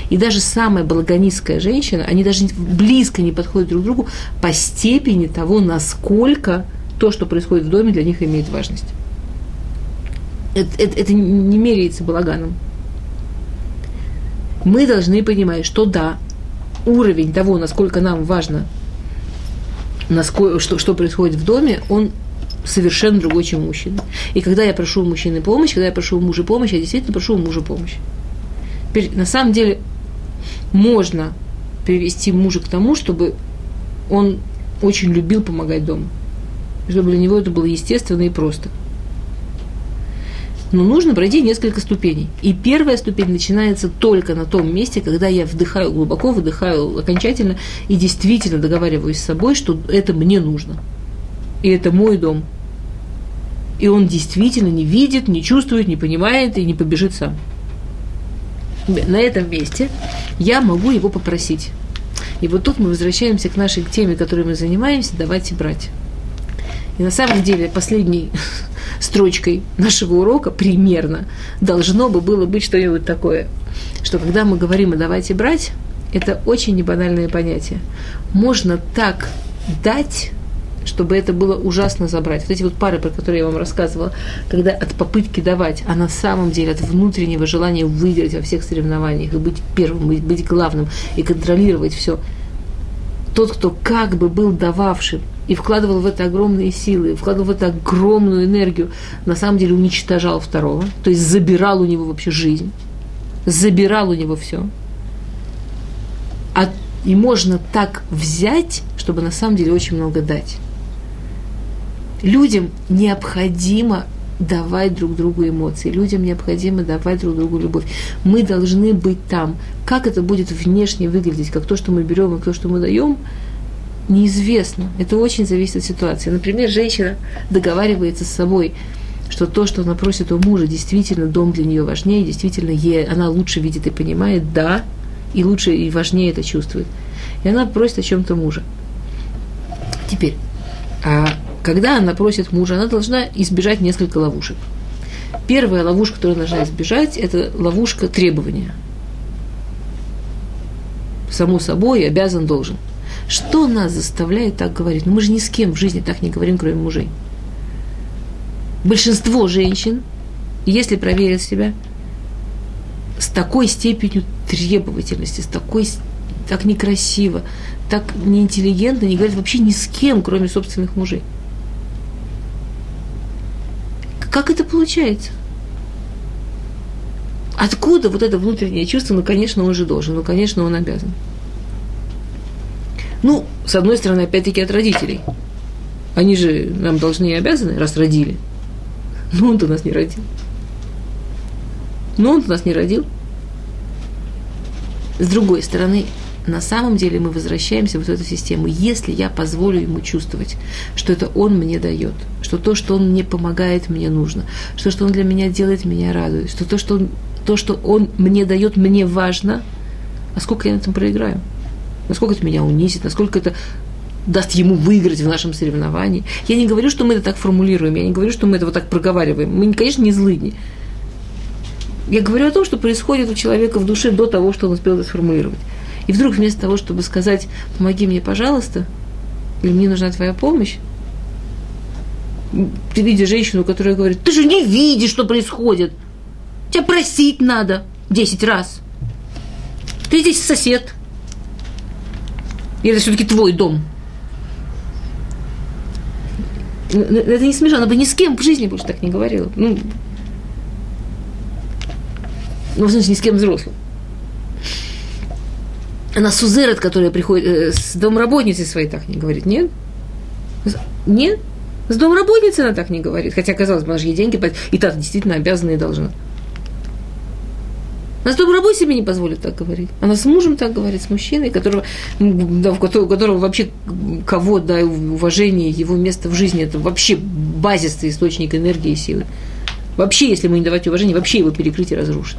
и даже самая благонизкая женщина, они даже близко не подходят друг к другу по степени того, насколько то, что происходит в доме, для них имеет важность. Это, это, это не меряется балаганом. Мы должны понимать, что да, уровень того, насколько нам важно, насколько, что, что происходит в доме, он совершенно другой, чем мужчина. И когда я прошу у мужчины помощь, когда я прошу у мужа помощь, я действительно прошу у мужа помощь. Теперь, на самом деле, можно привести мужа к тому, чтобы он очень любил помогать дому. Чтобы для него это было естественно и просто. Но нужно пройти несколько ступеней. И первая ступень начинается только на том месте, когда я вдыхаю глубоко, выдыхаю окончательно и действительно договариваюсь с собой, что это мне нужно. И это мой дом и он действительно не видит, не чувствует, не понимает и не побежит сам. На этом месте я могу его попросить. И вот тут мы возвращаемся к нашей теме, которой мы занимаемся, давать и брать. И на самом деле последней строчкой нашего урока примерно должно бы было быть что-нибудь такое, что когда мы говорим о давать и брать, это очень небанальное понятие. Можно так дать, чтобы это было ужасно забрать. Вот эти вот пары, про которые я вам рассказывала, когда от попытки давать, а на самом деле от внутреннего желания выиграть во всех соревнованиях и быть первым, быть, быть главным и контролировать все. тот, кто как бы был дававшим и вкладывал в это огромные силы, вкладывал в это огромную энергию, на самом деле уничтожал второго, то есть забирал у него вообще жизнь, забирал у него все. А, и можно так взять, чтобы на самом деле очень много дать. Людям необходимо давать друг другу эмоции. Людям необходимо давать друг другу любовь. Мы должны быть там. Как это будет внешне выглядеть, как то, что мы берем и то, что мы даем, неизвестно. Это очень зависит от ситуации. Например, женщина договаривается с собой, что то, что она просит у мужа, действительно дом для нее важнее, действительно ей, она лучше видит и понимает, да, и лучше и важнее это чувствует. И она просит о чем-то мужа. Теперь, а когда она просит мужа, она должна избежать несколько ловушек. Первая ловушка, которую она должна избежать, это ловушка требования. Само собой, обязан, должен. Что нас заставляет так говорить? Ну, мы же ни с кем в жизни так не говорим, кроме мужей. Большинство женщин, если проверят себя, с такой степенью требовательности, с такой, так некрасиво, так неинтеллигентно не говорят вообще ни с кем, кроме собственных мужей. Как это получается? Откуда вот это внутреннее чувство? Ну, конечно, он же должен, ну, конечно, он обязан. Ну, с одной стороны, опять-таки от родителей. Они же нам должны и обязаны, раз родили. Но он-то нас не родил. Но он-то нас не родил. С другой стороны, на самом деле мы возвращаемся в вот эту систему. Если я позволю ему чувствовать, что это он мне дает, что то, что он мне помогает, мне нужно, что, что он для меня делает, меня радует, что то, что он, то, что он мне дает, мне важно, а сколько я на этом проиграю? Насколько это меня унизит, насколько это даст ему выиграть в нашем соревновании. Я не говорю, что мы это так формулируем, я не говорю, что мы это вот так проговариваем. Мы, конечно, не злыдни. Я говорю о том, что происходит у человека в душе до того, что он успел это сформулировать. И вдруг вместо того, чтобы сказать «помоги мне, пожалуйста», или «мне нужна твоя помощь», ты видишь женщину, которая говорит, ты же не видишь, что происходит. Тебя просить надо десять раз. Ты здесь сосед. И это все-таки твой дом. Это не смешно, она бы ни с кем в жизни больше так не говорила. Ну, ну в смысле, ни с кем взрослым. Она сузерет, которая приходит, э, с домработницей своей так не говорит, нет? Нет? С домработницей она так не говорит. Хотя, казалось бы, она же ей деньги платит. И та действительно обязана и должна. Она с домработой себе не позволит так говорить. Она с мужем так говорит, с мужчиной, которого, да, у которого, вообще кого, да, уважение, его место в жизни, это вообще базисный источник энергии и силы. Вообще, если мы не давать уважение, вообще его перекрыть и разрушить.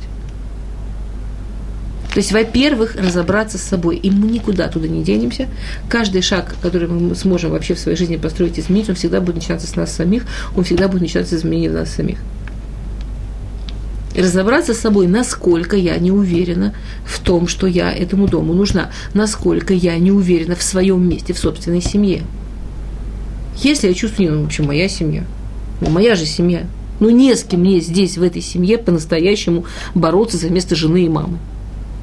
То есть, во-первых, разобраться с собой. И мы никуда туда не денемся. Каждый шаг, который мы сможем вообще в своей жизни построить изменить, он всегда будет начинаться с нас самих, он всегда будет начинаться с изменения нас самих. Разобраться с собой, насколько я не уверена в том, что я этому дому нужна, насколько я не уверена в своем месте, в собственной семье. Если я чувствую, ну, в общем, моя семья, ну, моя же семья, ну, не с кем мне здесь, в этой семье, по-настоящему бороться за место жены и мамы.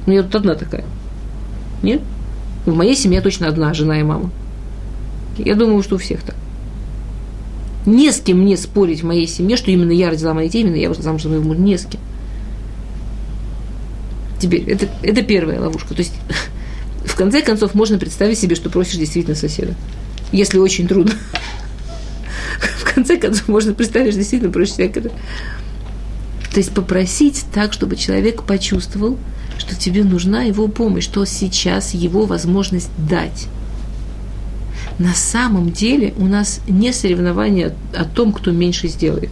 Ну, я тут одна такая. Нет? В моей семье точно одна жена и мама. Я думаю, что у всех так. Не с кем мне спорить в моей семье, что именно я родила моих детей, именно я вышла замуж за моего мужа. Не с кем. Теперь, это, это первая ловушка. То есть, в конце концов, можно представить себе, что просишь действительно соседа. Если очень трудно. В конце концов, можно представить, что действительно просишь человека. То есть попросить так, чтобы человек почувствовал, что тебе нужна его помощь, что сейчас его возможность дать. На самом деле у нас не соревнование о том, кто меньше сделает.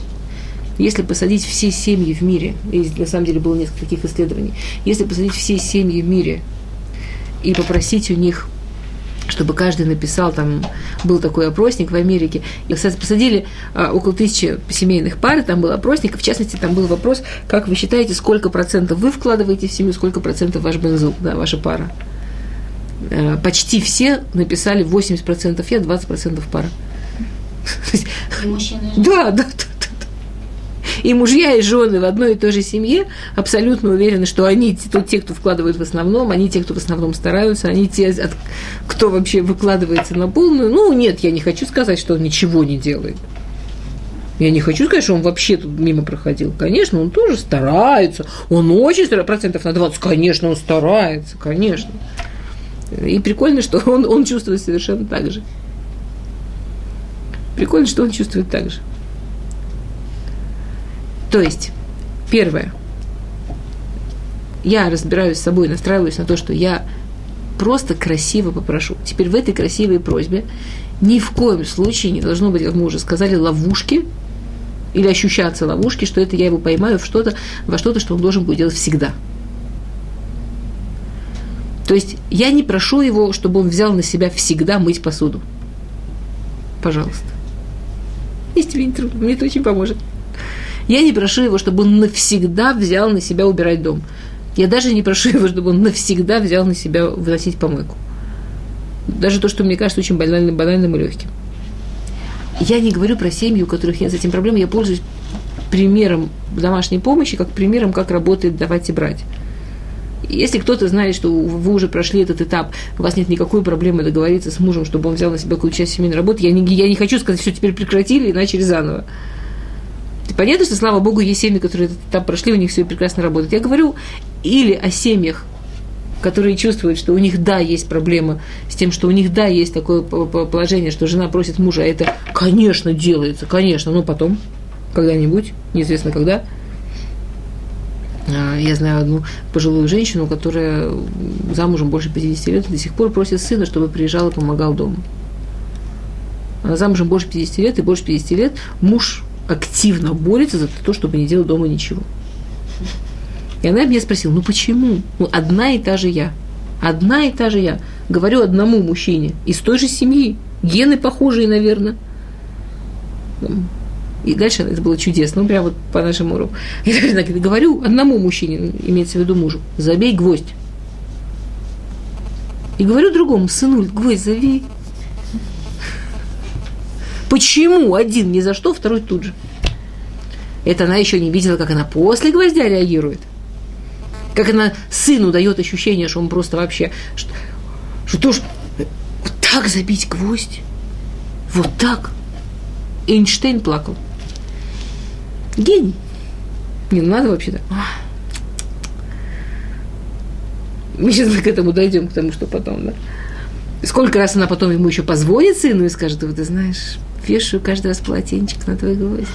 Если посадить все семьи в мире, и на самом деле было несколько таких исследований, если посадить все семьи в мире и попросить у них чтобы каждый написал, там был такой опросник в Америке. И, кстати, посадили а, около тысячи семейных пар, там был опросник, в частности, там был вопрос, как вы считаете, сколько процентов вы вкладываете в семью, сколько процентов ваш бензул, да, ваша пара. А, почти все написали 80%, я 20% пара. Да, да. И мужья и жены в одной и той же семье абсолютно уверены, что они тут те, кто вкладывают в основном, они те, кто в основном стараются, они те, кто вообще выкладывается на полную. Ну, нет, я не хочу сказать, что он ничего не делает. Я не хочу сказать, что он вообще тут мимо проходил. Конечно, он тоже старается. Он очень старается. Процентов на 20. Конечно, он старается. Конечно. И прикольно, что он, он чувствует совершенно так же. Прикольно, что он чувствует так же. То есть, первое, я разбираюсь с собой, настраиваюсь на то, что я просто красиво попрошу. Теперь в этой красивой просьбе ни в коем случае не должно быть, как мы уже сказали, ловушки или ощущаться ловушки, что это я его поймаю в что-то, во что-то, что он должен будет делать всегда. То есть я не прошу его, чтобы он взял на себя всегда мыть посуду. Пожалуйста. Если тебе не трудно, мне это очень поможет. Я не прошу его, чтобы он навсегда взял на себя убирать дом. Я даже не прошу его, чтобы он навсегда взял на себя выносить помойку. Даже то, что мне кажется очень банальным, банальным и легким. Я не говорю про семьи, у которых нет с этим проблем. Я пользуюсь примером домашней помощи, как примером, как работает давать и брать. Если кто-то знает, что вы уже прошли этот этап, у вас нет никакой проблемы договориться с мужем, чтобы он взял на себя какую-то часть семейной работы, я не, я не хочу сказать, что теперь прекратили и начали заново. Понятно, что, слава богу, есть семьи, которые этап прошли, у них все прекрасно работает. Я говорю или о семьях, которые чувствуют, что у них, да, есть проблема с тем, что у них, да, есть такое положение, что жена просит мужа, а это, конечно, делается, конечно, но потом, когда-нибудь, неизвестно когда. А, я знаю одну пожилую женщину, которая замужем больше 50 лет до сих пор просит сына, чтобы приезжал и помогал дома. Она замужем больше 50 лет, и больше 50 лет муж активно борется за то, чтобы не делать дома ничего. И она меня спросила, ну почему? Ну, одна и та же я. Одна и та же я. Говорю одному мужчине из той же семьи. Гены похожие, наверное. И дальше это было чудесно, ну, прям вот по нашему уроку. Я говорю одному мужчине, имеется в виду мужу, забей гвоздь. И говорю другому, сынуль, гвоздь забей. Почему один ни за что, второй тут же? Это она еще не видела, как она после гвоздя реагирует. Как она сыну дает ощущение, что он просто вообще... Что, что тоже вот так забить гвоздь? Вот так? Эйнштейн плакал. Гений. Не, ну надо вообще так. Мы сейчас к этому дойдем, к тому, что потом, да. Сколько раз она потом ему еще позвонит сыну и скажет, вот ты знаешь, вешаю каждый раз полотенчик на твой гвоздь.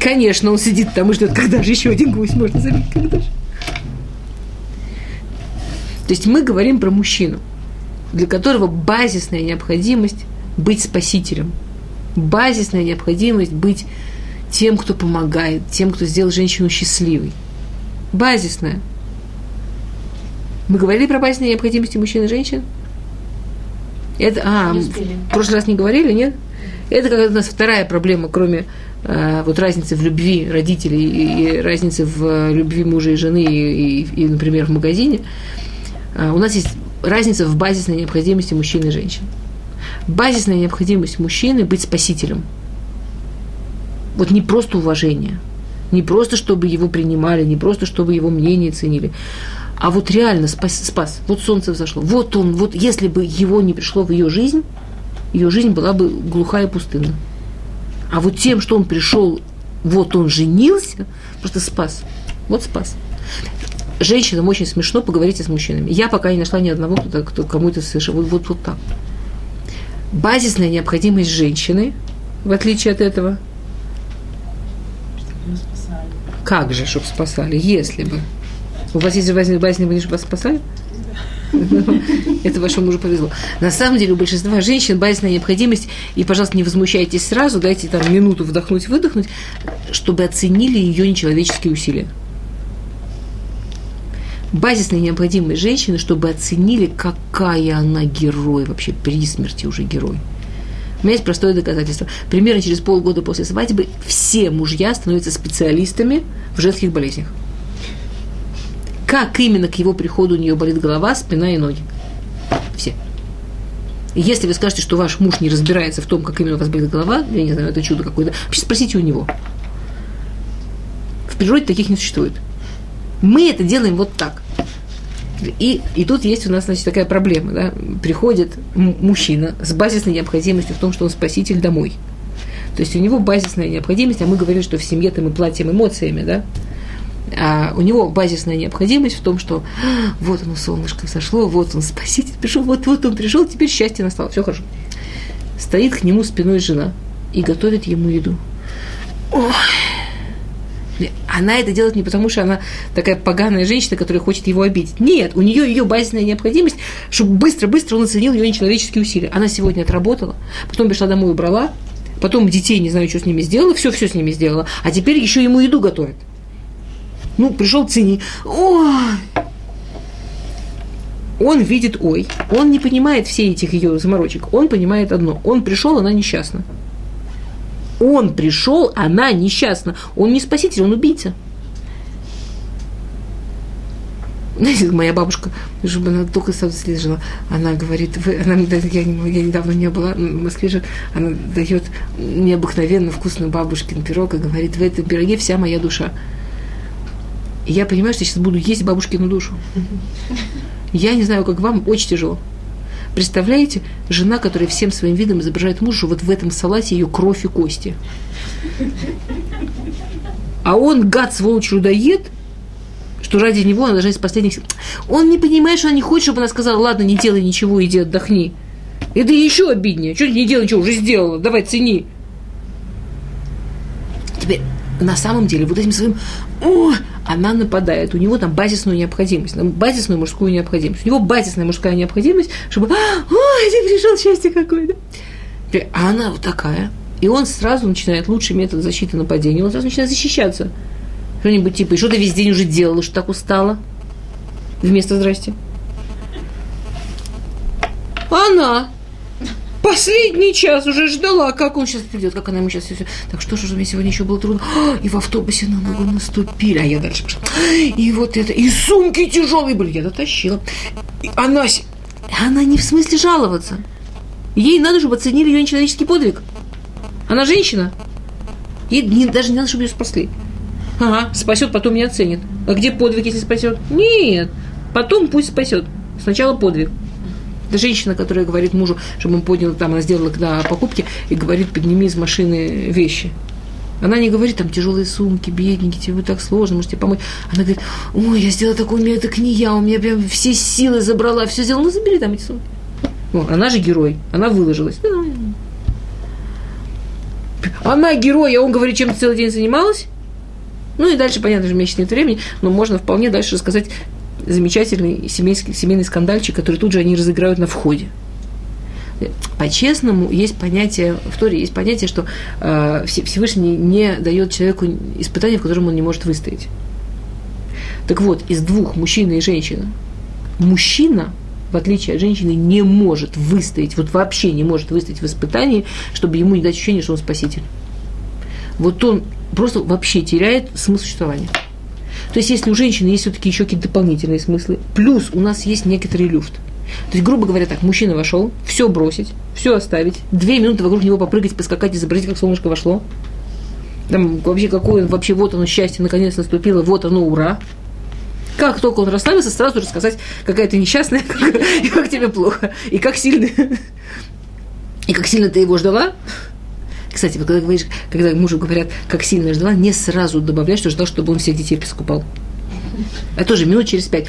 Конечно, он сидит там и ждет, когда же еще один гвоздь можно забить, когда же. То есть мы говорим про мужчину, для которого базисная необходимость быть спасителем, базисная необходимость быть тем, кто помогает, тем, кто сделал женщину счастливой. Базисная. Мы говорили про базисные необходимости мужчин и женщин? Это, а, в прошлый раз не говорили, нет? Это как у нас вторая проблема, кроме э, вот разницы в любви родителей и, и разницы в э, любви мужа и жены, и, и, и например, в магазине. Э, у нас есть разница в базисной необходимости мужчин и женщин. Базисная необходимость мужчины быть спасителем. Вот не просто уважение, не просто чтобы его принимали, не просто чтобы его мнение ценили, а вот реально спас, спас. Вот солнце взошло. Вот он, вот если бы его не пришло в ее жизнь, ее жизнь была бы глухая и пустынна. А вот тем, что он пришел, вот он женился, просто спас. Вот спас. Женщинам очень смешно поговорить с мужчинами. Я пока не нашла ни одного, кто, кто кому это совершил. Вот, вот, вот так. Базисная необходимость женщины, в отличие от этого. Как же, чтобы спасали, если бы. У вас есть базисная необходимость, чтобы вас спасали? Это вашему мужу повезло. На самом деле у большинства женщин базисная необходимость, и, пожалуйста, не возмущайтесь сразу, дайте там минуту вдохнуть, выдохнуть, чтобы оценили ее нечеловеческие усилия. Базисная необходимость женщины, чтобы оценили, какая она герой, вообще при смерти уже герой. У меня есть простое доказательство. Примерно через полгода после свадьбы все мужья становятся специалистами в женских болезнях как именно к его приходу у нее болит голова, спина и ноги. Все. Если вы скажете, что ваш муж не разбирается в том, как именно у вас болит голова, я не знаю, это чудо какое-то, вообще спросите у него. В природе таких не существует. Мы это делаем вот так. И, и тут есть у нас, значит, такая проблема. Да? Приходит мужчина с базисной необходимостью в том, что он спаситель домой. То есть у него базисная необходимость, а мы говорим, что в семье-то мы платим эмоциями, да? А у него базисная необходимость в том, что «А, вот оно, солнышко сошло, вот он спаситель пришел, вот, вот он пришел, теперь счастье настало, все хорошо. Стоит к нему спиной жена и готовит ему еду. Ой, она это делает не потому, что она такая поганая женщина, которая хочет его обидеть. Нет, у нее ее базисная необходимость, чтобы быстро-быстро он оценил ее нечеловеческие усилия. Она сегодня отработала, потом пришла домой, убрала, потом детей, не знаю, что с ними сделала, все-все с ними сделала, а теперь еще ему еду готовит. Ну, пришел цени. Ой! Он видит ой, он не понимает все этих ее заморочек, он понимает одно, он пришел, она несчастна. Он пришел, она несчастна. Он не спаситель, он убийца. Знаете, моя бабушка, чтобы она только жила, она говорит, вы, она, я, я недавно не была в Москве же, она дает необыкновенно вкусный бабушкин пирог и говорит, в этом пироге вся моя душа. Я понимаю, что я сейчас буду есть бабушкину душу. Я не знаю, как вам, очень тяжело. Представляете, жена, которая всем своим видом изображает мужа, вот в этом салате ее кровь и кости. А он, гад, сволочь, людоед, что ради него она должна из последних сил. Он не понимает, что она не хочет, чтобы она сказала, ладно, не делай ничего, иди отдохни. Это еще обиднее. Что ты не делай ничего, уже сделала, давай цени. Теперь, на самом деле, вот этим своим, о, она нападает, у него там базисную необходимость, базисную мужскую необходимость. У него базисная мужская необходимость, чтобы, ой, ты пришел счастье какое-то. А она вот такая. И он сразу начинает лучший метод защиты нападения, он сразу начинает защищаться. Что-нибудь типа, и что ты весь день уже делала, что так устала? Вместо здрасте. Она Последний час уже ждала, как он сейчас придет, как она ему сейчас все. Так что же, мне сегодня еще было трудно. А, и в автобусе на ногу наступили. А я дальше пошла. И вот это. И сумки тяжелые были. Я дотащила. И она, она не в смысле жаловаться. Ей надо, чтобы оценили ее нечеловеческий подвиг. Она женщина. Ей даже не надо, чтобы ее спасли. Ага, спасет, потом не оценит. А где подвиг, если спасет? Нет. Потом пусть спасет. Сначала подвиг. Это женщина, которая говорит мужу, чтобы он поднял, там, она сделала когда покупки, и говорит, подними из машины вещи. Она не говорит, там, тяжелые сумки, бедненькие, тебе так сложно, может тебе помочь. Она говорит, ой, я сделала такое, у меня так не я, у меня прям все силы забрала, все сделала, ну, забери там эти сумки. Ну, она же герой, она выложилась. Она герой, а он говорит, чем ты целый день занималась? Ну и дальше, понятно, же, у меня нет времени, но можно вполне дальше рассказать замечательный семейский, семейный скандальчик, который тут же они разыграют на входе. По-честному, есть понятие, в Торе есть понятие, что э, Всевышний не дает человеку испытания, в котором он не может выстоять. Так вот, из двух, мужчина и женщина, мужчина, в отличие от женщины, не может выстоять, вот вообще не может выстоять в испытании, чтобы ему не дать ощущение, что он спаситель. Вот он просто вообще теряет смысл существования. То есть, если у женщины есть все-таки еще какие-то дополнительные смыслы, плюс у нас есть некоторый люфт. То есть, грубо говоря, так, мужчина вошел, все бросить, все оставить, две минуты вокруг него попрыгать, поскакать, изобразить, как солнышко вошло. Там вообще какое вообще вот оно счастье наконец наступило, вот оно ура. Как только он расслабился, сразу рассказать, какая ты несчастная, и как тебе плохо, и как сильно, и как сильно ты его ждала, кстати, когда говоришь, когда мужу говорят, как сильно ждала, не сразу добавляй, что ждал, чтобы он всех детей искупал. А тоже минут через пять.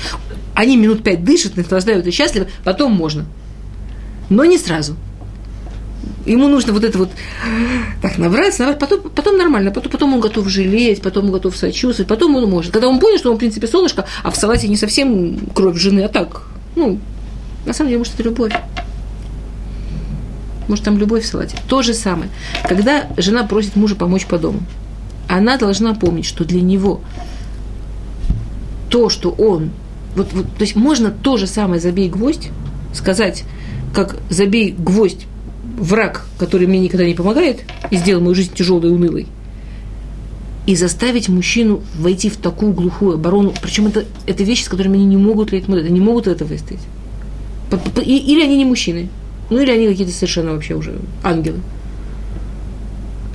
Они минут пять дышат, наслаждаются счастливы, потом можно. Но не сразу. Ему нужно вот это вот так набрать, набрать, потом, потом нормально, потом, потом он готов жалеть, потом он готов сочувствовать, потом он может. Когда он понял, что он, в принципе, солнышко, а в салате не совсем кровь жены, а так, ну, на самом деле, может, это любовь. Может, там любовь в салате. То же самое. Когда жена просит мужа помочь по дому, она должна помнить, что для него то, что он... Вот, вот, то есть можно то же самое «забей гвоздь» сказать, как «забей гвоздь враг, который мне никогда не помогает и сделал мою жизнь тяжелой и унылой», и заставить мужчину войти в такую глухую оборону. Причем это, это вещи, с которыми они не могут лететь, не могут это выстоять. Или они не мужчины. Ну или они какие-то совершенно вообще уже ангелы.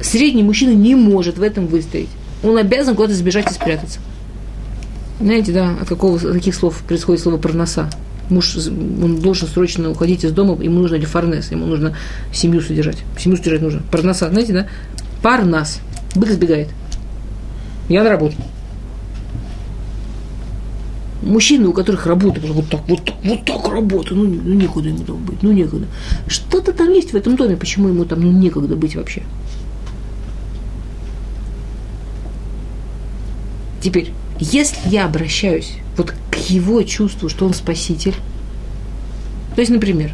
Средний мужчина не может в этом выстоять. Он обязан куда-то сбежать и спрятаться. Знаете, да, от, какого, от каких слов происходит слово «парноса»? Муж, он должен срочно уходить из дома, ему нужно лефарнес, ему нужно семью содержать. Семью содержать нужно. Парноса, знаете, да? Парнас. Бык сбегает. Я на работу. Мужчины, у которых работа, вот так, вот так, вот так работа, ну, ну некуда ему там быть, ну некуда. Что-то там есть в этом доме, почему ему там ну, некогда быть вообще. Теперь, если я обращаюсь вот к его чувству, что он спаситель, то есть, например,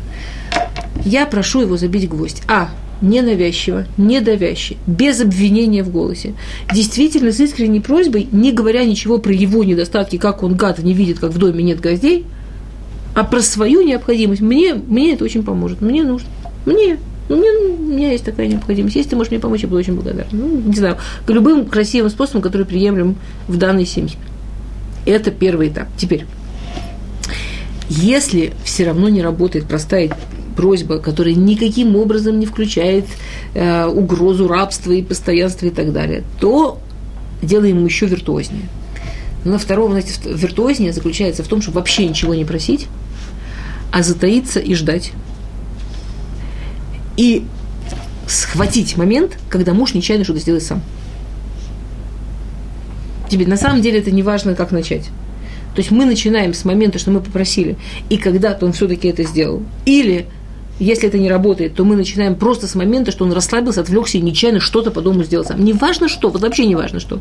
я прошу его забить гвоздь. А. Ненавязчиво, недавяще, без обвинения в голосе. Действительно, с искренней просьбой, не говоря ничего про его недостатки, как он гад не видит, как в доме нет гвоздей, а про свою необходимость. Мне, мне это очень поможет. Мне нужно. Мне. Ну, мне, у меня есть такая необходимость. Если ты можешь мне помочь, я буду очень благодарна. Ну, не знаю, любым красивым способом, который приемлем в данной семье. Это первый этап. Теперь, если все равно не работает простая просьба, которая никаким образом не включает э, угрозу рабства и постоянства и так далее, то делаем еще виртуознее. Но второго, знаете, виртуознее заключается в том, чтобы вообще ничего не просить, а затаиться и ждать и схватить момент, когда муж нечаянно что-то сделает сам. Тебе на самом деле это не важно, как начать. То есть мы начинаем с момента, что мы попросили, и когда-то он все-таки это сделал. Или, если это не работает, то мы начинаем просто с момента, что он расслабился, отвлекся и нечаянно что-то по дому сделал сам. Не важно что, вот вообще не важно что.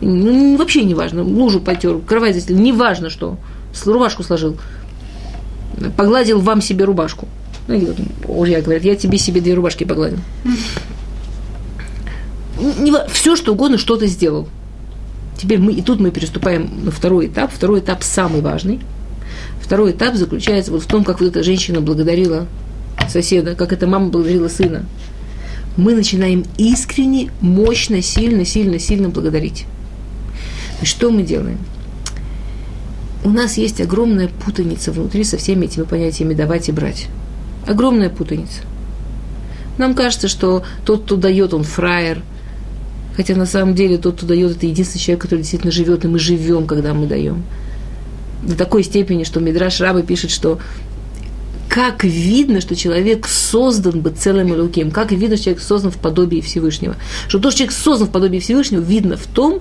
Ну, вообще не важно. Лужу потер, кровать застелил, не важно что. Рубашку сложил. Погладил вам себе рубашку. Ну, Улья говорит, я тебе себе две рубашки погладил. Все, что угодно, что то сделал. Теперь мы, и тут мы переступаем на второй этап. Второй этап самый важный. Второй этап заключается вот в том, как вот эта женщина благодарила соседа, как эта мама благодарила сына. Мы начинаем искренне, мощно, сильно, сильно, сильно благодарить. Что мы делаем? У нас есть огромная путаница внутри со всеми этими понятиями давать и брать. Огромная путаница. Нам кажется, что тот, кто дает, он фраер. Хотя на самом деле тот, кто дает, это единственный человек, который действительно живет, и мы живем, когда мы даем. До такой степени, что Мидраш Раба пишет, что как видно, что человек создан бы целым и как видно, что человек создан в подобии Всевышнего. Что то, что человек создан в подобии Всевышнего, видно в том,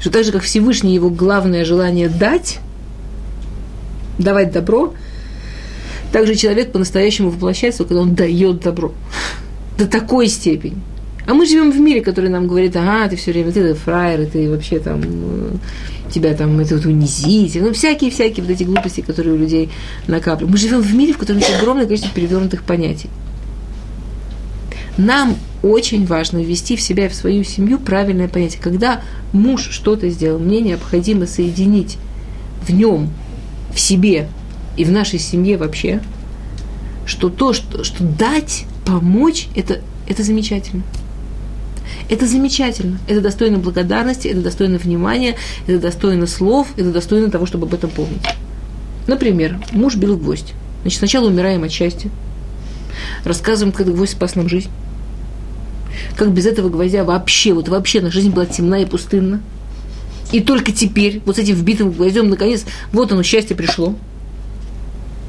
что так же, как Всевышний, его главное желание дать, давать добро – также человек по-настоящему воплощается, когда он дает добро. До такой степени. А мы живем в мире, который нам говорит, ага, ты все время, ты фраер, ты вообще там, э, тебя там это вот унизить, ну, всякие-всякие вот эти глупости, которые у людей накапливают. Мы живем в мире, в котором есть огромное количество перевернутых понятий. Нам очень важно ввести в себя и в свою семью правильное понятие. Когда муж что-то сделал, мне необходимо соединить в нем, в себе и в нашей семье вообще, что то, что, что дать, помочь, это, это замечательно. Это замечательно. Это достойно благодарности, это достойно внимания, это достойно слов, это достойно того, чтобы об этом помнить. Например, муж бил гвоздь. Значит, сначала умираем от счастья. Рассказываем, как гвоздь спас нам жизнь. Как без этого гвоздя вообще, вот вообще наша жизнь была темна и пустынна. И только теперь, вот с этим вбитым гвоздем, наконец, вот оно, счастье пришло –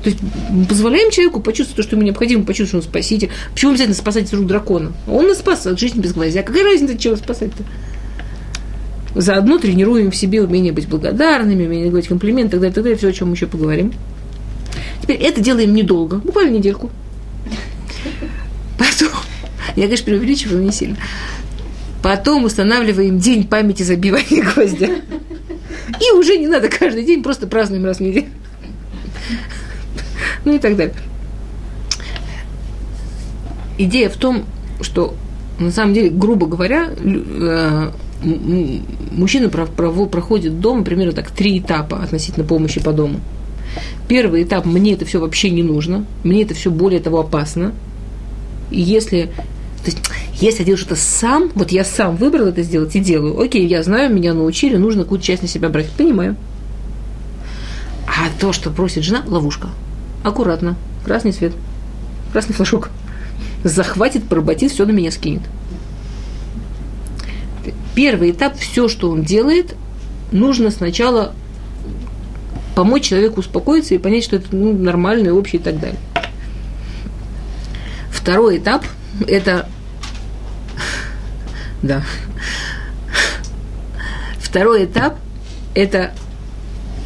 то есть позволяем человеку почувствовать то, что ему необходимо, почувствовать, что он спаситель. Почему обязательно спасать из рук дракона? Он нас спас от жизни без гвоздя. Какая разница, чего спасать-то? Заодно тренируем в себе умение быть благодарными, умение говорить комплименты, так далее, так далее, все, о чем мы еще поговорим. Теперь это делаем недолго, буквально недельку. Потом, я, конечно, преувеличиваю, не сильно. Потом устанавливаем день памяти забивания гвоздя. И уже не надо каждый день, просто празднуем раз в неделю ну и так далее. Идея в том, что на самом деле, грубо говоря, э, мужчина проходит дома примерно так три этапа относительно помощи по дому. Первый этап – мне это все вообще не нужно, мне это все более того опасно. И если то есть, если я делаю что-то сам, вот я сам выбрал это сделать и делаю, окей, я знаю, меня научили, нужно какую-то часть на себя брать, понимаю. А то, что просит жена, ловушка аккуратно, красный свет. красный флажок. Захватит, поработит, все на меня скинет. Первый этап, все, что он делает, нужно сначала помочь человеку успокоиться и понять, что это ну, и общее и так далее. Второй этап – это… Да. Второй этап – это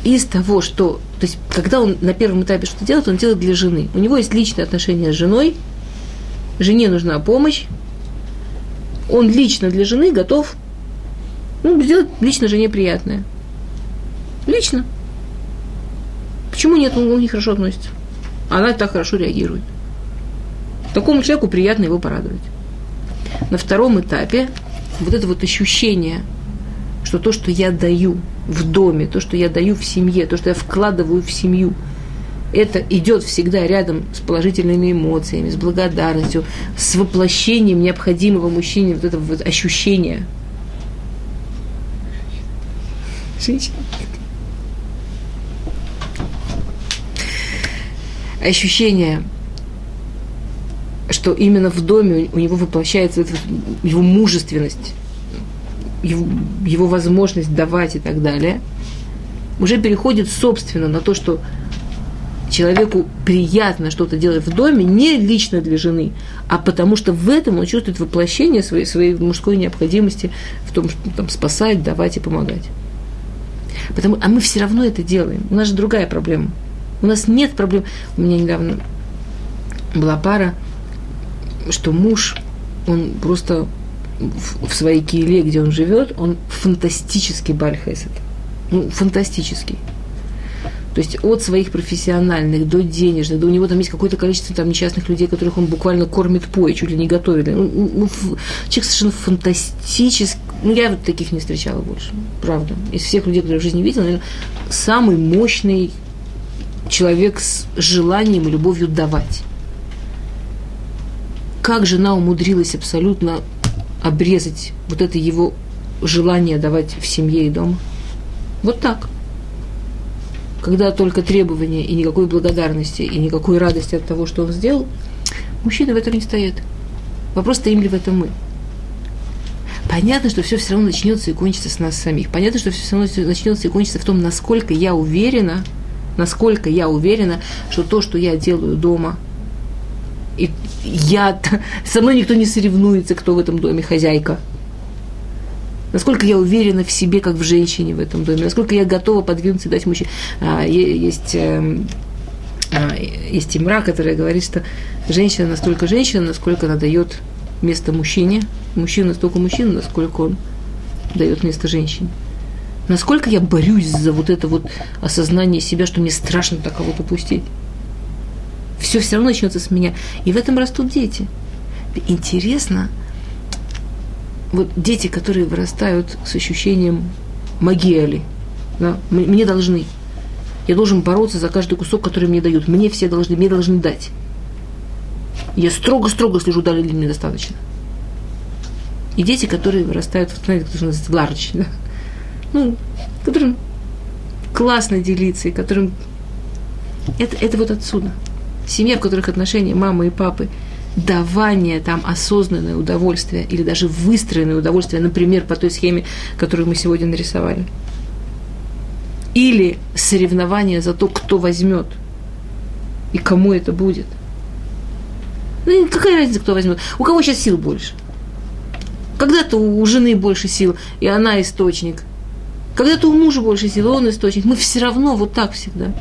из того, что… То есть, когда он на первом этапе что делает, он делает для жены. У него есть личные отношения с женой, жене нужна помощь, он лично для жены готов ну, сделать лично жене приятное. Лично. Почему нет? Он, он не хорошо относится. Она так хорошо реагирует. Такому человеку приятно его порадовать. На втором этапе вот это вот ощущение, что то, что я даю в доме, то, что я даю в семье, то, что я вкладываю в семью, это идет всегда рядом с положительными эмоциями, с благодарностью, с воплощением необходимого мужчине вот этого вот ощущения. Женщина. ощущение, что именно в доме у него воплощается его мужественность, его, его возможность давать и так далее, уже переходит собственно на то, что человеку приятно что-то делать в доме не лично для жены, а потому что в этом он чувствует воплощение своей, своей мужской необходимости в том, что там, спасать, давать и помогать. Потому, а мы все равно это делаем. У нас же другая проблема – у нас нет проблем. У меня недавно была пара, что муж, он просто в, в своей киеле, где он живет, он фантастический бальхесед. Ну, фантастический. То есть от своих профессиональных до денежных, до у него там есть какое-то количество там несчастных людей, которых он буквально кормит поя, чуть ли не готовит. Ну, ну, ну человек совершенно фантастический. Ну, я вот таких не встречала больше, правда. Из всех людей, которые в жизни видела, наверное, самый мощный человек с желанием и любовью давать. Как жена умудрилась абсолютно обрезать вот это его желание давать в семье и дома? Вот так. Когда только требования и никакой благодарности, и никакой радости от того, что он сделал, мужчины в этом не стоят. Вопрос, стоим ли в этом мы. Понятно, что все все равно начнется и кончится с нас самих. Понятно, что все все равно начнется и кончится в том, насколько я уверена – насколько я уверена, что то, что я делаю дома, и я, со мной никто не соревнуется, кто в этом доме хозяйка. Насколько я уверена в себе, как в женщине в этом доме, насколько я готова подвинуться и дать мужчине. А, есть, э, а, есть имра, которая говорит, что женщина настолько женщина, насколько она дает место мужчине, мужчина настолько мужчина, насколько он дает место женщине. Насколько я борюсь за вот это вот осознание себя, что мне страшно так кого-то пустить. Все все равно начнется с меня. И в этом растут дети. Интересно, вот дети, которые вырастают с ощущением магиали, да, мне должны. Я должен бороться за каждый кусок, который мне дают. Мне все должны, мне должны дать. Я строго-строго слежу, дали ли мне достаточно. И дети, которые вырастают, знаете, кто называется, ларч, да? ну, которым классно делиться, и которым... Это, это вот отсюда. Семья, в которых отношения мамы и папы, давание там осознанное удовольствие или даже выстроенное удовольствие, например, по той схеме, которую мы сегодня нарисовали. Или соревнование за то, кто возьмет и кому это будет. Ну, какая разница, кто возьмет? У кого сейчас сил больше? Когда-то у жены больше сил, и она источник – когда-то у мужа больше силы, он источник. Мы все равно вот так всегда.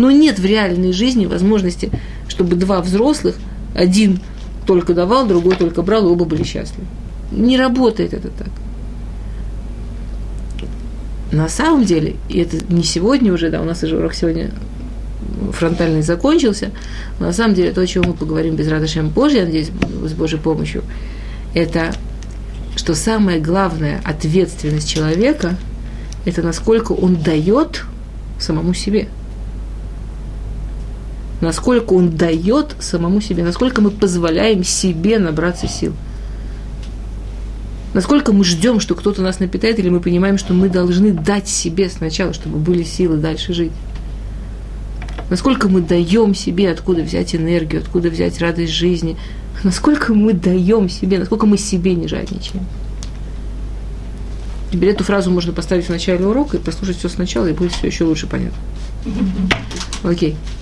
Но нет в реальной жизни возможности, чтобы два взрослых, один только давал, другой только брал, и оба были счастливы. Не работает это так. На самом деле, и это не сегодня уже, да, у нас уже урок сегодня фронтальный закончился, но на самом деле то, о чем мы поговорим без радости позже, я надеюсь, с Божьей помощью, это что самая главная ответственность человека – это насколько он дает самому себе. Насколько он дает самому себе, насколько мы позволяем себе набраться сил. Насколько мы ждем, что кто-то нас напитает, или мы понимаем, что мы должны дать себе сначала, чтобы были силы дальше жить. насколько мы даем себе, откуда взять энергию, откуда взять радость жизни, насколько мы даем себе, насколько мы себе не жадничаем. Теперь эту фразу можно поставить в начале урока и послушать все сначала, и будет все еще лучше понятно. Окей. Okay.